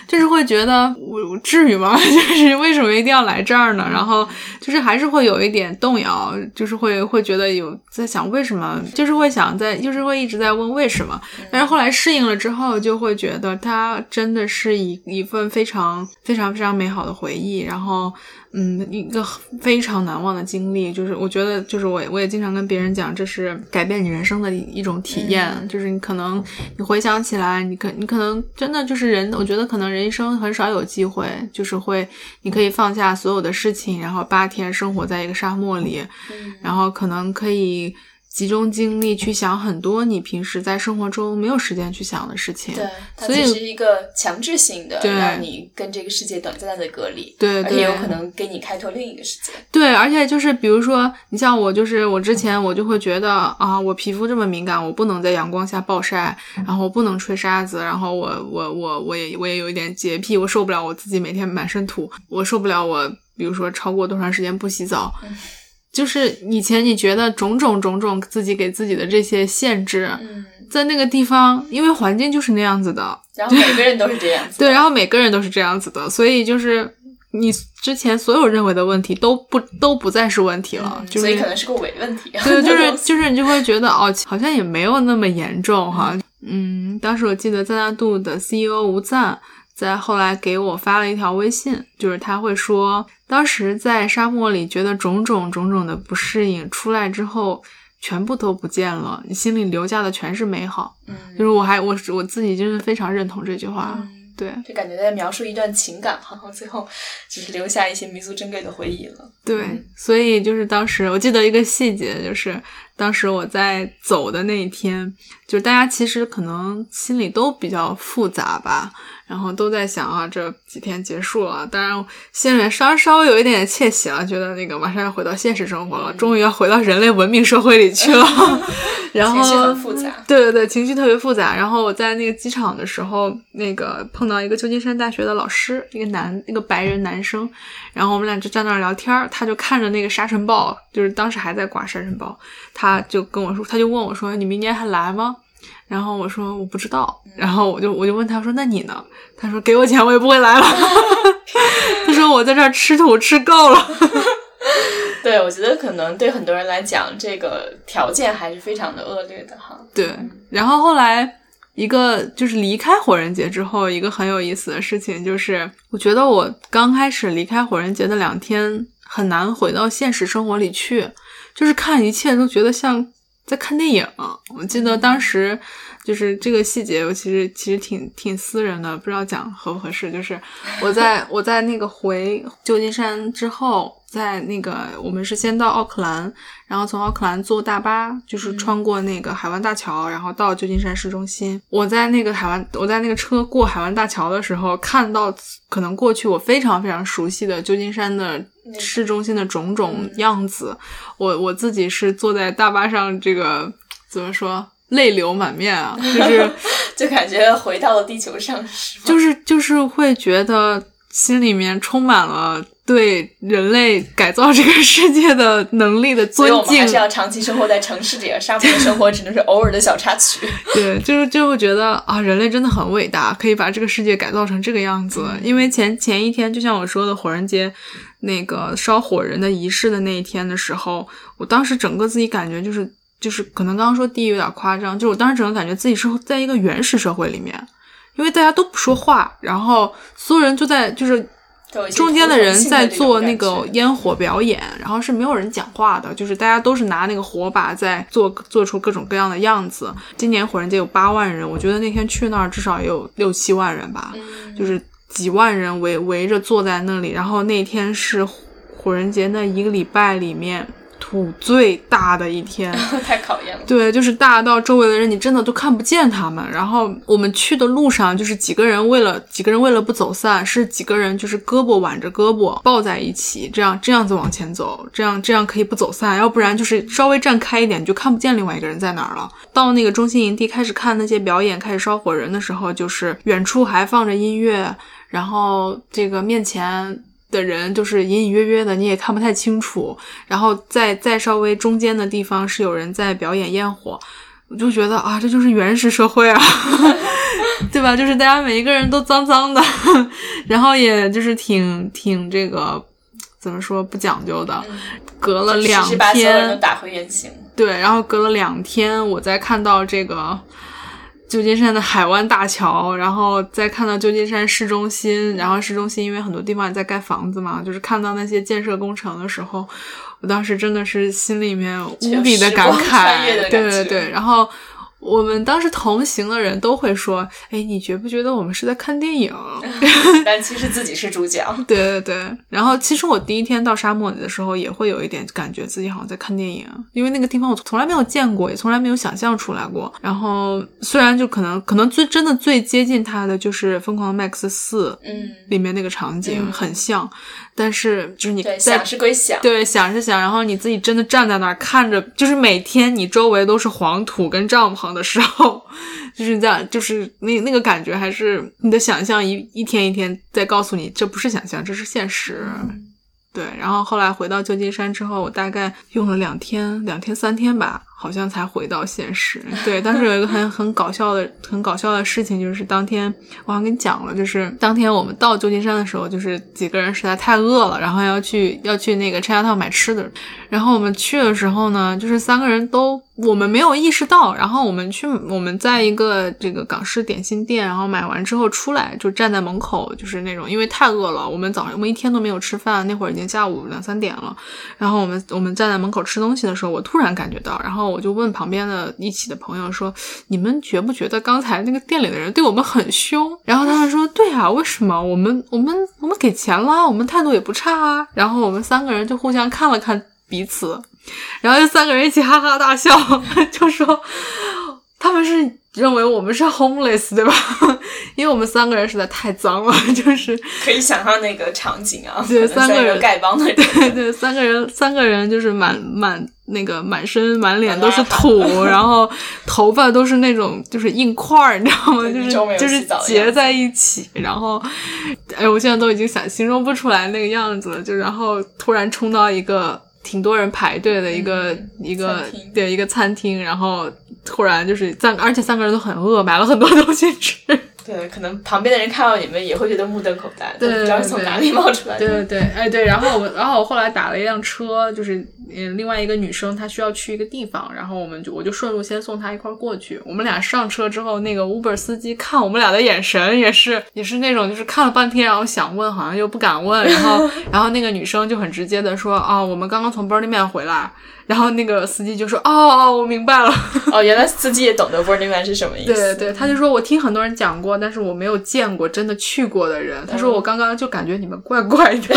就是会觉得我我至于吗？就是为什么一定要来这儿呢？然后就是还是会有一点动摇，就是会会觉得有在想为什么，就是会想在，就是会一直在问为什么。但是后来适应了之后，就会觉得它真的是一一份非常非常非常美好的回忆，然后。嗯，一个非常难忘的经历，就是我觉得，就是我我也经常跟别人讲，这是改变你人生的一一种体验。嗯就是你可能你回想起来，你可你可能真的就是人，我觉得可能人一生很少有机会，就是会你可以放下所有的事情，然后八天生活在一个沙漠里，嗯然后可能可以集中精力去想很多你平时在生活中没有时间去想的事情。对，它所以只是一个强制性的，对让你跟这个世界短暂的隔离，对对有可能给你开拓另一个世界。对，而且就是比如说，你像我，就是我之前我就会觉得啊，我皮肤这么敏感，我不能在阳光下暴晒，然后我不能吹沙子，然后我我我我也我也有一点洁癖，我受不了我自己每天满身土，我受不了我比如说超过多长时间不洗澡。就是以前你觉得种种种种自己给自己的这些限制，嗯，在那个地方，因为环境就是那样子的，然后每个人都是这样子。对，然后每个人都是这样子的，所以就是你之前所有认为的问题都不都不再是问题了，嗯就是所以可能是个伪问题。对，就是就是你就会觉得哦，好像也没有那么严重哈。嗯，当时我记得赞纳度的 CEO 吴赞在后来给我发了一条微信，就是他会说，当时在沙漠里觉得种种种种的不适应，出来之后全部都不见了，你心里留下的全是美好。嗯，就是我还我我自己就是非常认同这句话。嗯对就感觉在描述一段情感，然后最后只是留下一些弥足珍贵的回忆了。对，嗯所以就是当时我记得一个细节，就是当时我在走的那一天，就是大家其实可能心里都比较复杂吧，然后都在想啊，这几天结束了，当然心里面稍稍微有一点点窃喜了，觉得那个马上要回到现实生活了，嗯终于要回到人类文明社会里去了，然后情绪很复杂。对对对，情绪特别复杂。然后我在那个机场的时候，那个碰到一个旧金山大学的老师，一个男，一个白人男生，然后我们俩就站那儿聊天儿，他就看着那个沙尘暴，就是当时还在刮沙尘暴，他就跟我说，他就问我说：“你明年还来吗？”然后我说我不知道，然后我就我就问他说：“那你呢？”他说：“给我钱，我也不会来了。”他说：“我在这儿吃土吃够了。”对，我觉得可能对很多人来讲，这个条件还是非常的恶劣的哈。对，然后后来一个就是离开火人节之后，一个很有意思的事情就是，我觉得我刚开始离开火人节的两天很难回到现实生活里去，就是看一切都觉得像在看电影。我记得当时就是这个细节，我其实其实挺挺私人的，不知道讲合不合适。就是我在 我在那个回旧金山之后，在那个我们是先到奥克兰，然后从奥克兰坐大巴，就是穿过那个海湾大桥，然后到旧金山市中心。我在那个海湾，我在那个车过海湾大桥的时候，看到可能过去我非常非常熟悉的旧金山的市中心的种种样子。我我自己是坐在大巴上，这个怎么说，泪流满面啊，就是。就感觉回到了地球上，是？就是就是会觉得心里面充满了对人类改造这个世界的能力的尊敬所以我们还是，要长期生活在城市里，而沙漠的生活只能是偶尔的小插曲。对，就是就会觉得啊，人类真的很伟大，可以把这个世界改造成这个样子。因为前前一天，就像我说的，火人节那个烧火人的仪式的那一天的时候，我当时整个自己感觉就是就是可能刚刚说地狱有点夸张，就是我当时整个感觉自己是在一个原始社会里面，因为大家都不说话，然后所有人就在就是中间的人在做那个烟火表演，然后是没有人讲话的，就是大家都是拿那个火把在做做出各种各样的样子。今年火人节有八万人，我觉得那天去那儿至少也有六七万人吧，嗯就是几万人围围着坐在那里。然后那天是火人节那一个礼拜里面土最大的一天。太考验了。对，就是大到周围的人你真的都看不见他们。然后我们去的路上，就是几个人为了几个人为了不走散，是几个人就是胳膊挽着胳膊抱在一起，这样这样子往前走，这样这样可以不走散。要不然就是稍微站开一点，你就看不见另外一个人在哪儿了。到那个中心营地开始看那些表演，开始烧火人的时候，就是远处还放着音乐，然后这个面前。的人就是隐隐约约的，你也看不太清楚。然后在在稍微中间的地方是有人在表演焰火，我就觉得啊，这就是原始社会啊，对吧？就是大家每一个人都脏脏的，然后也就是挺挺这个怎么说不讲究的。隔了两天，打回原形。对，然后隔了两天，我再看到这个旧金山的海湾大桥，然后再看到旧金山市中心，然后市中心因为很多地方也在盖房子嘛，就是看到那些建设工程的时候，我当时真的是心里面无比的感慨，感对对对，然后。我们当时同行的人都会说：“哎，你觉不觉得我们是在看电影？” 但其实自己是主角。对对对，然后其实我第一天到沙漠里的时候，也会有一点感觉自己好像在看电影，因为那个地方我从来没有见过，也从来没有想象出来过。然后虽然就可能可能最真的最接近它的就是《疯狂的麦克斯四》嗯，里面那个场景、嗯很像，但是就是你对，在想是归想，对，想是想，然后你自己真的站在那儿看着，就是每天你周围都是黄土跟帐篷的时候，就是在，就是那那个感觉，还是你的想象一一天一天在告诉你，这不是想象，这是现实。对，然后后来回到旧金山之后，我大概用了两天、两天三天吧，好像才回到现实。对，当时有一个很很搞笑的、很搞笑的事情，就是当天我好像跟你讲了，就是当天我们到旧金山的时候，就是几个人实在太饿了，然后要去要去那个 Chinatown 买吃的。然后我们去的时候呢，就是三个人都我们没有意识到，然后我们去我们在一个这个港式点心店，然后买完之后出来就站在门口，就是那种因为太饿了，我们早上我们一天都没有吃饭，那会儿已经下午两三点了，然后我们我们站在门口吃东西的时候，我突然感觉到，然后我就问旁边的一起的朋友说：“你们觉不觉得刚才那个店里的人对我们很凶？”然后他们说：“对啊，为什么？我们我们我们给钱了，我们态度也不差啊。”然后我们三个人就互相看了看彼此，然后就三个人一起哈哈大笑，就说他们是认为我们是 homeless 对吧？因为我们三个人实在太脏了，就是可以想象那个场景啊，对三个人丐帮的人，对对，三个人三个人就是满满那个满身满脸都是土，然后头发都是那种就是硬块儿，你知道吗？就是就是结在一起，然后哎，我现在都已经想形容不出来那个样子了，就然后突然冲到一个。挺多人排队的一个、一个厅对一个餐厅，然后突然就是三，而且三个人都很饿，买了很多东西吃。对，可能旁边的人看到你们也会觉得目瞪口呆，都对不知道是从哪里冒出来的。对对对，哎对，然后我然后我后来打了一辆车，就是嗯另外一个女生她需要去一个地方，然后我们就我就顺路先送她一块儿过去。我们俩上车之后，那个 Uber 司机看我们俩的眼神也是 也是那种就是看了半天，然后想问好像又不敢问，然后 然后那个女生就很直接的说啊、我们刚刚从 Burning Man 回来。然后那个司机就说：“哦哦，我明白了。哦，原来司机也懂得 Burning Man 是什么意思。对对，他就说我听很多人讲过，但是我没有见过真的去过的人。他说我刚刚就感觉你们怪怪的。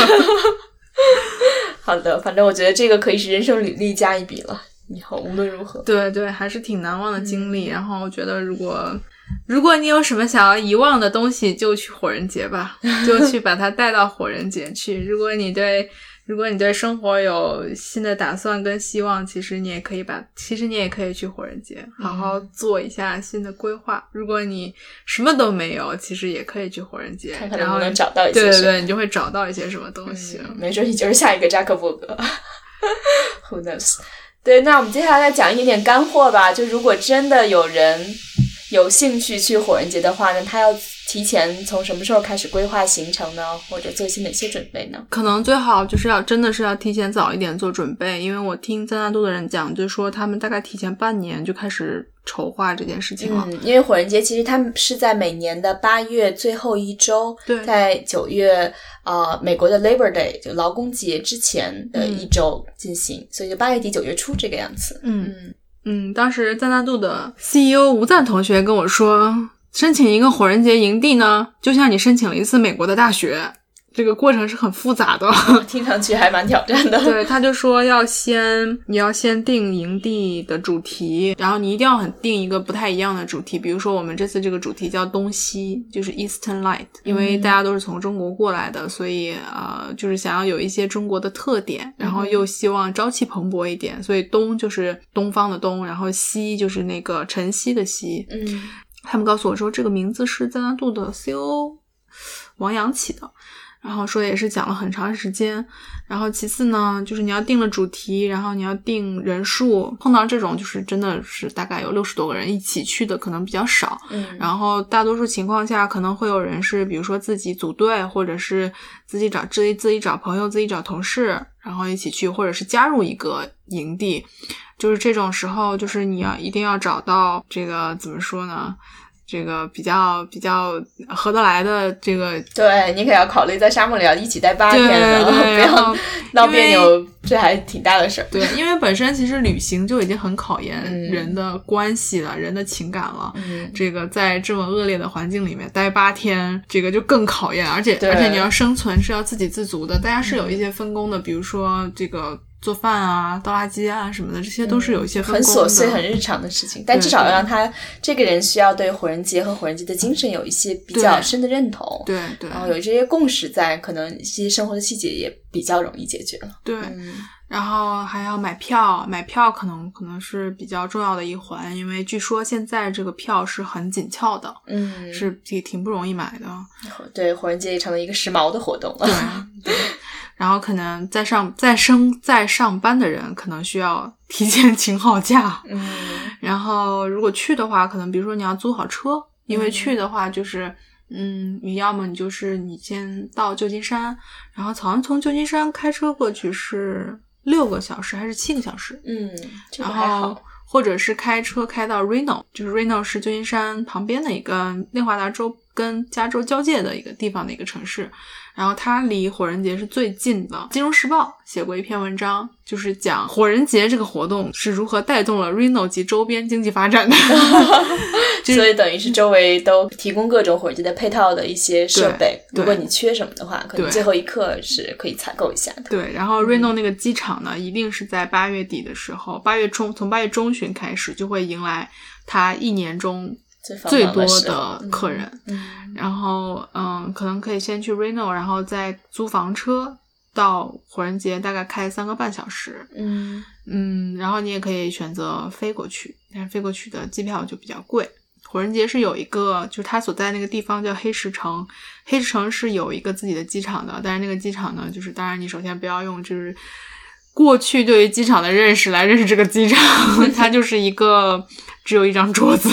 好的，反正我觉得这个可以是人生履历加一笔了。以后无论如何，对对，还是挺难忘的经历。然后我觉得，如果如果你有什么想要遗忘的东西，就去火人节吧，就去把它带到火人节去。如果你对如果你对生活有新的打算跟希望，其实你也可以把，其实你也可以去火人节，好好做一下新的规划。如果你什么都没有，其实也可以去火人节，看看然后能不能找到一些对对对，你就会找到一些什么东西。嗯没准你就是下一个扎克伯格，Who knows？对，那我们接下来再讲一点点干货吧。就如果真的有人有兴趣去火人节的话呢，他要提前从什么时候开始规划行程呢？或者做一些哪些准备呢？可能最好就是要真的是要提前早一点做准备，因为我听赞纳度的人讲，就是说他们大概提前半年就开始筹划这件事情了。嗯，因为火人节其实他们是在每年的八月最后一周，对在九月呃美国的 Labor Day 就劳工节之前的一周进行，所以就八月底九月初这个样子。嗯嗯嗯，当时赞纳度的 CEO 吴赞同学跟我说，申请一个火人节营地呢，就像你申请了一次美国的大学，这个过程是很复杂的。听上去还蛮挑战的。对，他就说要先你要先定营地的主题，然后你一定要很定一个不太一样的主题，比如说我们这次这个主题叫东西，就是 Eastern Light，因为大家都是从中国过来的，所以呃就是想要有一些中国的特点，然后又希望朝气蓬勃一点，所以东就是东方的东，然后西就是那个晨曦的曦，嗯他们告诉我说，这个名字是赞纳度的 CEO 王阳起的，然后说也是讲了很长时间。然后其次呢，就是你要定了主题，然后你要定人数，碰到这种就是真的是大概有六十多个人一起去的，可能比较少。嗯然后大多数情况下，可能会有人是，比如说自己组队，或者是自己找自己自己找朋友，自己找同事，然后一起去，或者是加入一个营地。就是这种时候，就是你要一定要找到这个怎么说呢？这个比较比较合得来的这个对你可要考虑在沙漠里要一起待八天的，不要 闹别扭，这还挺大的事儿。对，因为本身其实旅行就已经很考验嗯人的关系了，人的情感了。嗯，这个在这么恶劣的环境里面待八天，这个就更考验，而且而且你要生存是要自给自足的，大家是有一些分工的，比如说这个做饭啊、倒垃圾啊什么的，这些都是有一些分很。琐碎、很日常的事情，但至少要让他这个人需要对火人节和火人节的精神有一些比较深的认同，对对然后有这些共识在，可能一些生活的细节也比较容易解决了。对，嗯然后还要买票，买票可能可能是比较重要的一环，因为据说现在这个票是很紧俏的，嗯，是挺挺不容易买的。对火人节也成了一个时髦的活动了。对，对，然后可能在上在生在上班的人可能需要提前请好假，嗯 然后如果去的话，可能比如说你要租好车，因为去的话就是。嗯，你要么你就是你先到旧金山，然后好像从旧金山开车过去是六个小时还是七个小时，嗯，这个然后。或者是开车开到 Reno，就是 Reno 是旧金山旁边的一个内华达州跟加州交界的一个地方的一个城市。然后它离火人节是最近的。金融时报写过一篇文章，就是讲火人节这个活动是如何带动了 Reno 及周边经济发展的。所以等于是周围都提供各种火人节的配套的一些设备。如果你缺什么的话，可能最后一刻是可以采购一下的。对，然后 Reno 那个机场呢，一定是在八月底的时候，八月中从八月中旬开始就会迎来它一年中最多的客人。嗯，然后嗯，可能可以先去 Reno，然后再租房车到火人节，大概开三个半小时。嗯嗯，然后你也可以选择飞过去，但是飞过去的机票就比较贵。火人节是有一个，就是他所在那个地方叫黑石城，黑石城是有一个自己的机场的，但是那个机场呢，就是当然你首先不要用就是过去对于机场的认识来认识这个机场，它就是一个只有一张桌子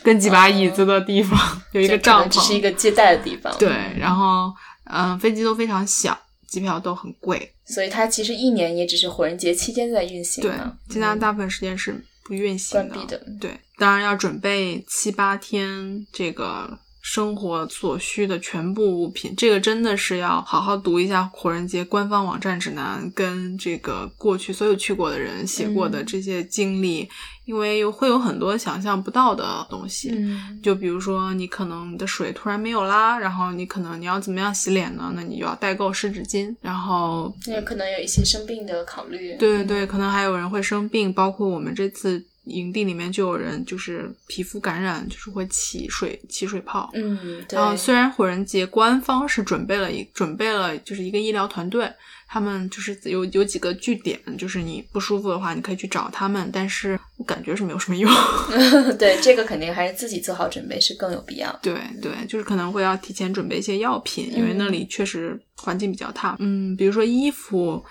跟几把椅子的地方，有一个帐篷，只是一个接待的地方。对，然后嗯，飞机都非常小，机票都很贵，所以它其实一年也只是火人节期间在运行。对，其他大部分时间是不运行的。关闭的。对，当然要准备七八天这个生活所需的全部物品，这个真的是要好好读一下火人节官方网站指南，跟这个过去所有去过的人写过的这些经历，因为有会有很多想象不到的东西。嗯，就比如说你可能的水突然没有啦，然后你可能你要怎么样洗脸呢？那你就要代购湿纸巾，然后也可能有一些生病的考虑。对对对，可能还有人会生病，包括我们这次。营地里面就有人就是皮肤感染，就是会起水起水泡。嗯，然后虽然火人节官方是准备了一准备了就是一个医疗团队，他们就是有有几个据点，就是你不舒服的话你可以去找他们，但是我感觉是没有什么用。对，这个肯定还是自己做好准备是更有必要。对对，就是可能会要提前准备一些药品，因为那里确实环境比较烫。嗯，比如说衣服，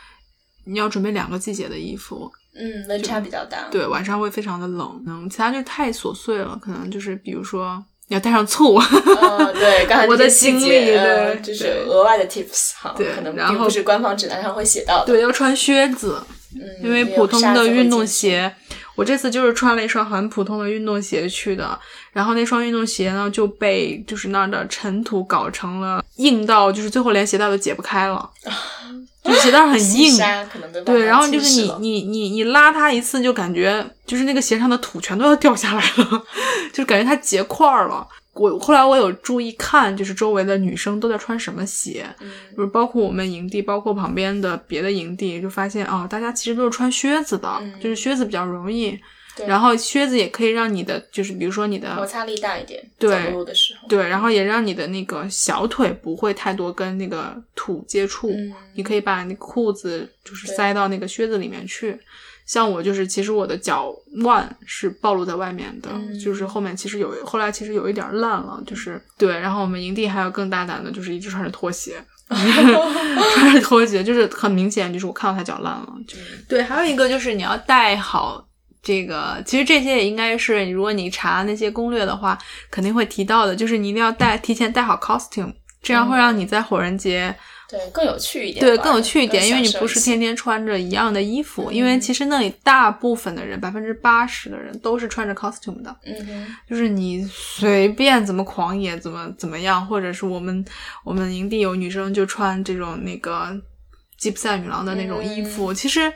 你要准备两个季节的衣服。嗯，温差比较大。对，晚上会非常的冷。嗯，其他就太琐碎了，可能就是比如说你要带上醋。哦，对，刚才我的经历对，就是额外的 tips 哈，对，可能并不是官方指南上会写到的。对，要穿靴子，嗯，因为普通的运动鞋，我这次就是穿了一双很普通的运动鞋去的，然后那双运动鞋呢就被就是那儿的尘土搞成了硬到，就是最后连鞋带都解不开了。就鞋带很硬，对，然后就是你你你你拉它一次，就感觉就是那个鞋上的土全都要掉下来了，就感觉它结块了。我后来我有注意看，就是周围的女生都在穿什么鞋，就是包括我们营地，包括旁边的别的营地，就发现啊，大家其实都是穿靴子的，就是靴子比较容易。然后靴子也可以让你的，就是比如说你的摩擦力大一点，对，走路的时候，对，然后也让你的那个小腿不会太多跟那个土接触，你可以把那裤子就是塞到那个靴子里面去。像我就是，其实我的脚腕是暴露在外面的，就是后面其实有，后来其实有一点烂了，就是对。然后我们营地还有更大胆的，就是一直穿着拖鞋，穿着拖鞋，就是很明显，就是我看到他脚烂了。就对，还有一个就是你要带好。这个其实这些也应该是，如果你查那些攻略的话，肯定会提到的。就是你一定要带提前带好 costume，这样会让你在火人节对更有趣一点。对，更有趣一点，因为你不是天天穿着一样的衣服。因为其实那里大部分的人，百分之八十的人都是穿着 costume 的。嗯哼，就是你随便怎么狂野，怎么怎么样，或者是我们我们营地有女生就穿这种那个吉普赛女郎的那种衣服，其实。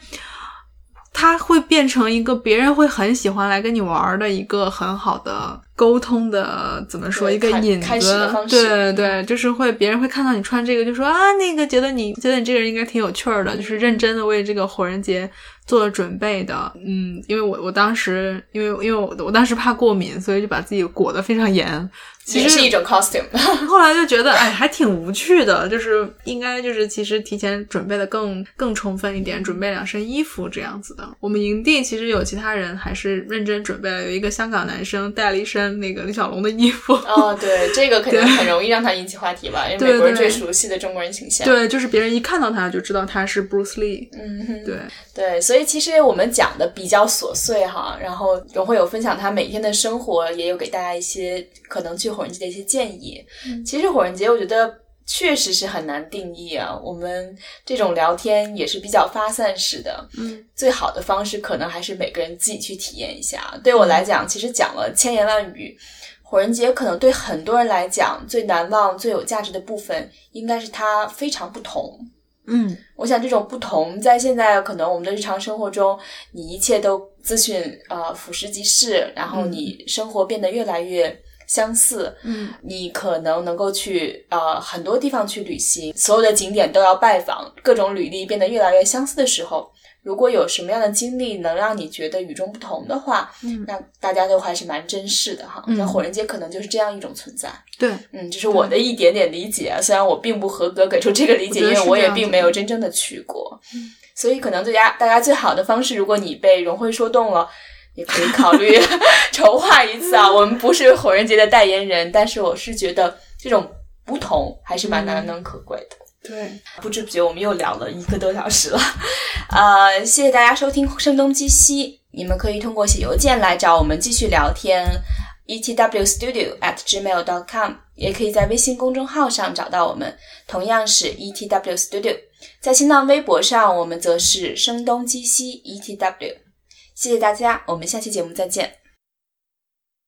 它会变成一个别人会很喜欢来跟你玩的一个很好的沟通的，怎么说一个引子？对对对，就是会别人会看到你穿这个，就说啊，那个觉得你觉得你这个人应该挺有趣儿的，就是认真的为这个火人节做了准备的。嗯，因为我我当时因为因为我我当时怕过敏，所以就把自己裹得非常严。其实是一种 costume，后来就觉得哎，还挺无趣的，就是应该就是其实提前准备的更更充分一点，准备两身衣服这样子的。我们营地其实有其他人还是认真准备了，有一个香港男生带了一身那个李小龙的衣服。哦，对，这个肯定很容易让他引起话题吧，因为美国人最熟悉的中国人形象。对，就是别人一看到他就知道他是 Bruce Lee。嗯，对对，所以其实我们讲的比较琐碎哈，然后荣会有分享他每天的生活，也有给大家一些可能去火人节的一些建议。其实火人节，我觉得确实是很难定义啊。我们这种聊天也是比较发散式的，嗯，最好的方式可能还是每个人自己去体验一下。对我来讲，其实讲了千言万语，火人节可能对很多人来讲最难忘、最有价值的部分，应该是它非常不同。嗯，我想这种不同，在现在可能我们的日常生活中，你一切都资讯呃俯拾即是，然后你生活变得越来越相似。嗯，你可能能够去呃很多地方去旅行，所有的景点都要拜访，各种履历变得越来越相似的时候。如果有什么样的经历能让你觉得与众不同的话，嗯那大家都还是蛮珍视的哈。嗯那火人节可能就是这样一种存在。对，嗯，这是我的一点点理解啊，虽然我并不合格给出这个理解，因为我也并没有真正的去过，所以可能最佳大家最好的方式，如果你被融会说动了，也可以考虑 筹划一次啊。我们不是火人节的代言人，但是我是觉得这种不同还是蛮难能可贵的。对，不知不觉我们又聊了一个多小时了，呃，谢谢大家收听《声东击西》，你们可以通过写邮件来找我们继续聊天，etwstudio at gmail dot com，也可以在微信公众号上找到我们，同样是 etw studio，在新浪微博上我们则是声东击西 etw，谢谢大家，我们下期节目再见。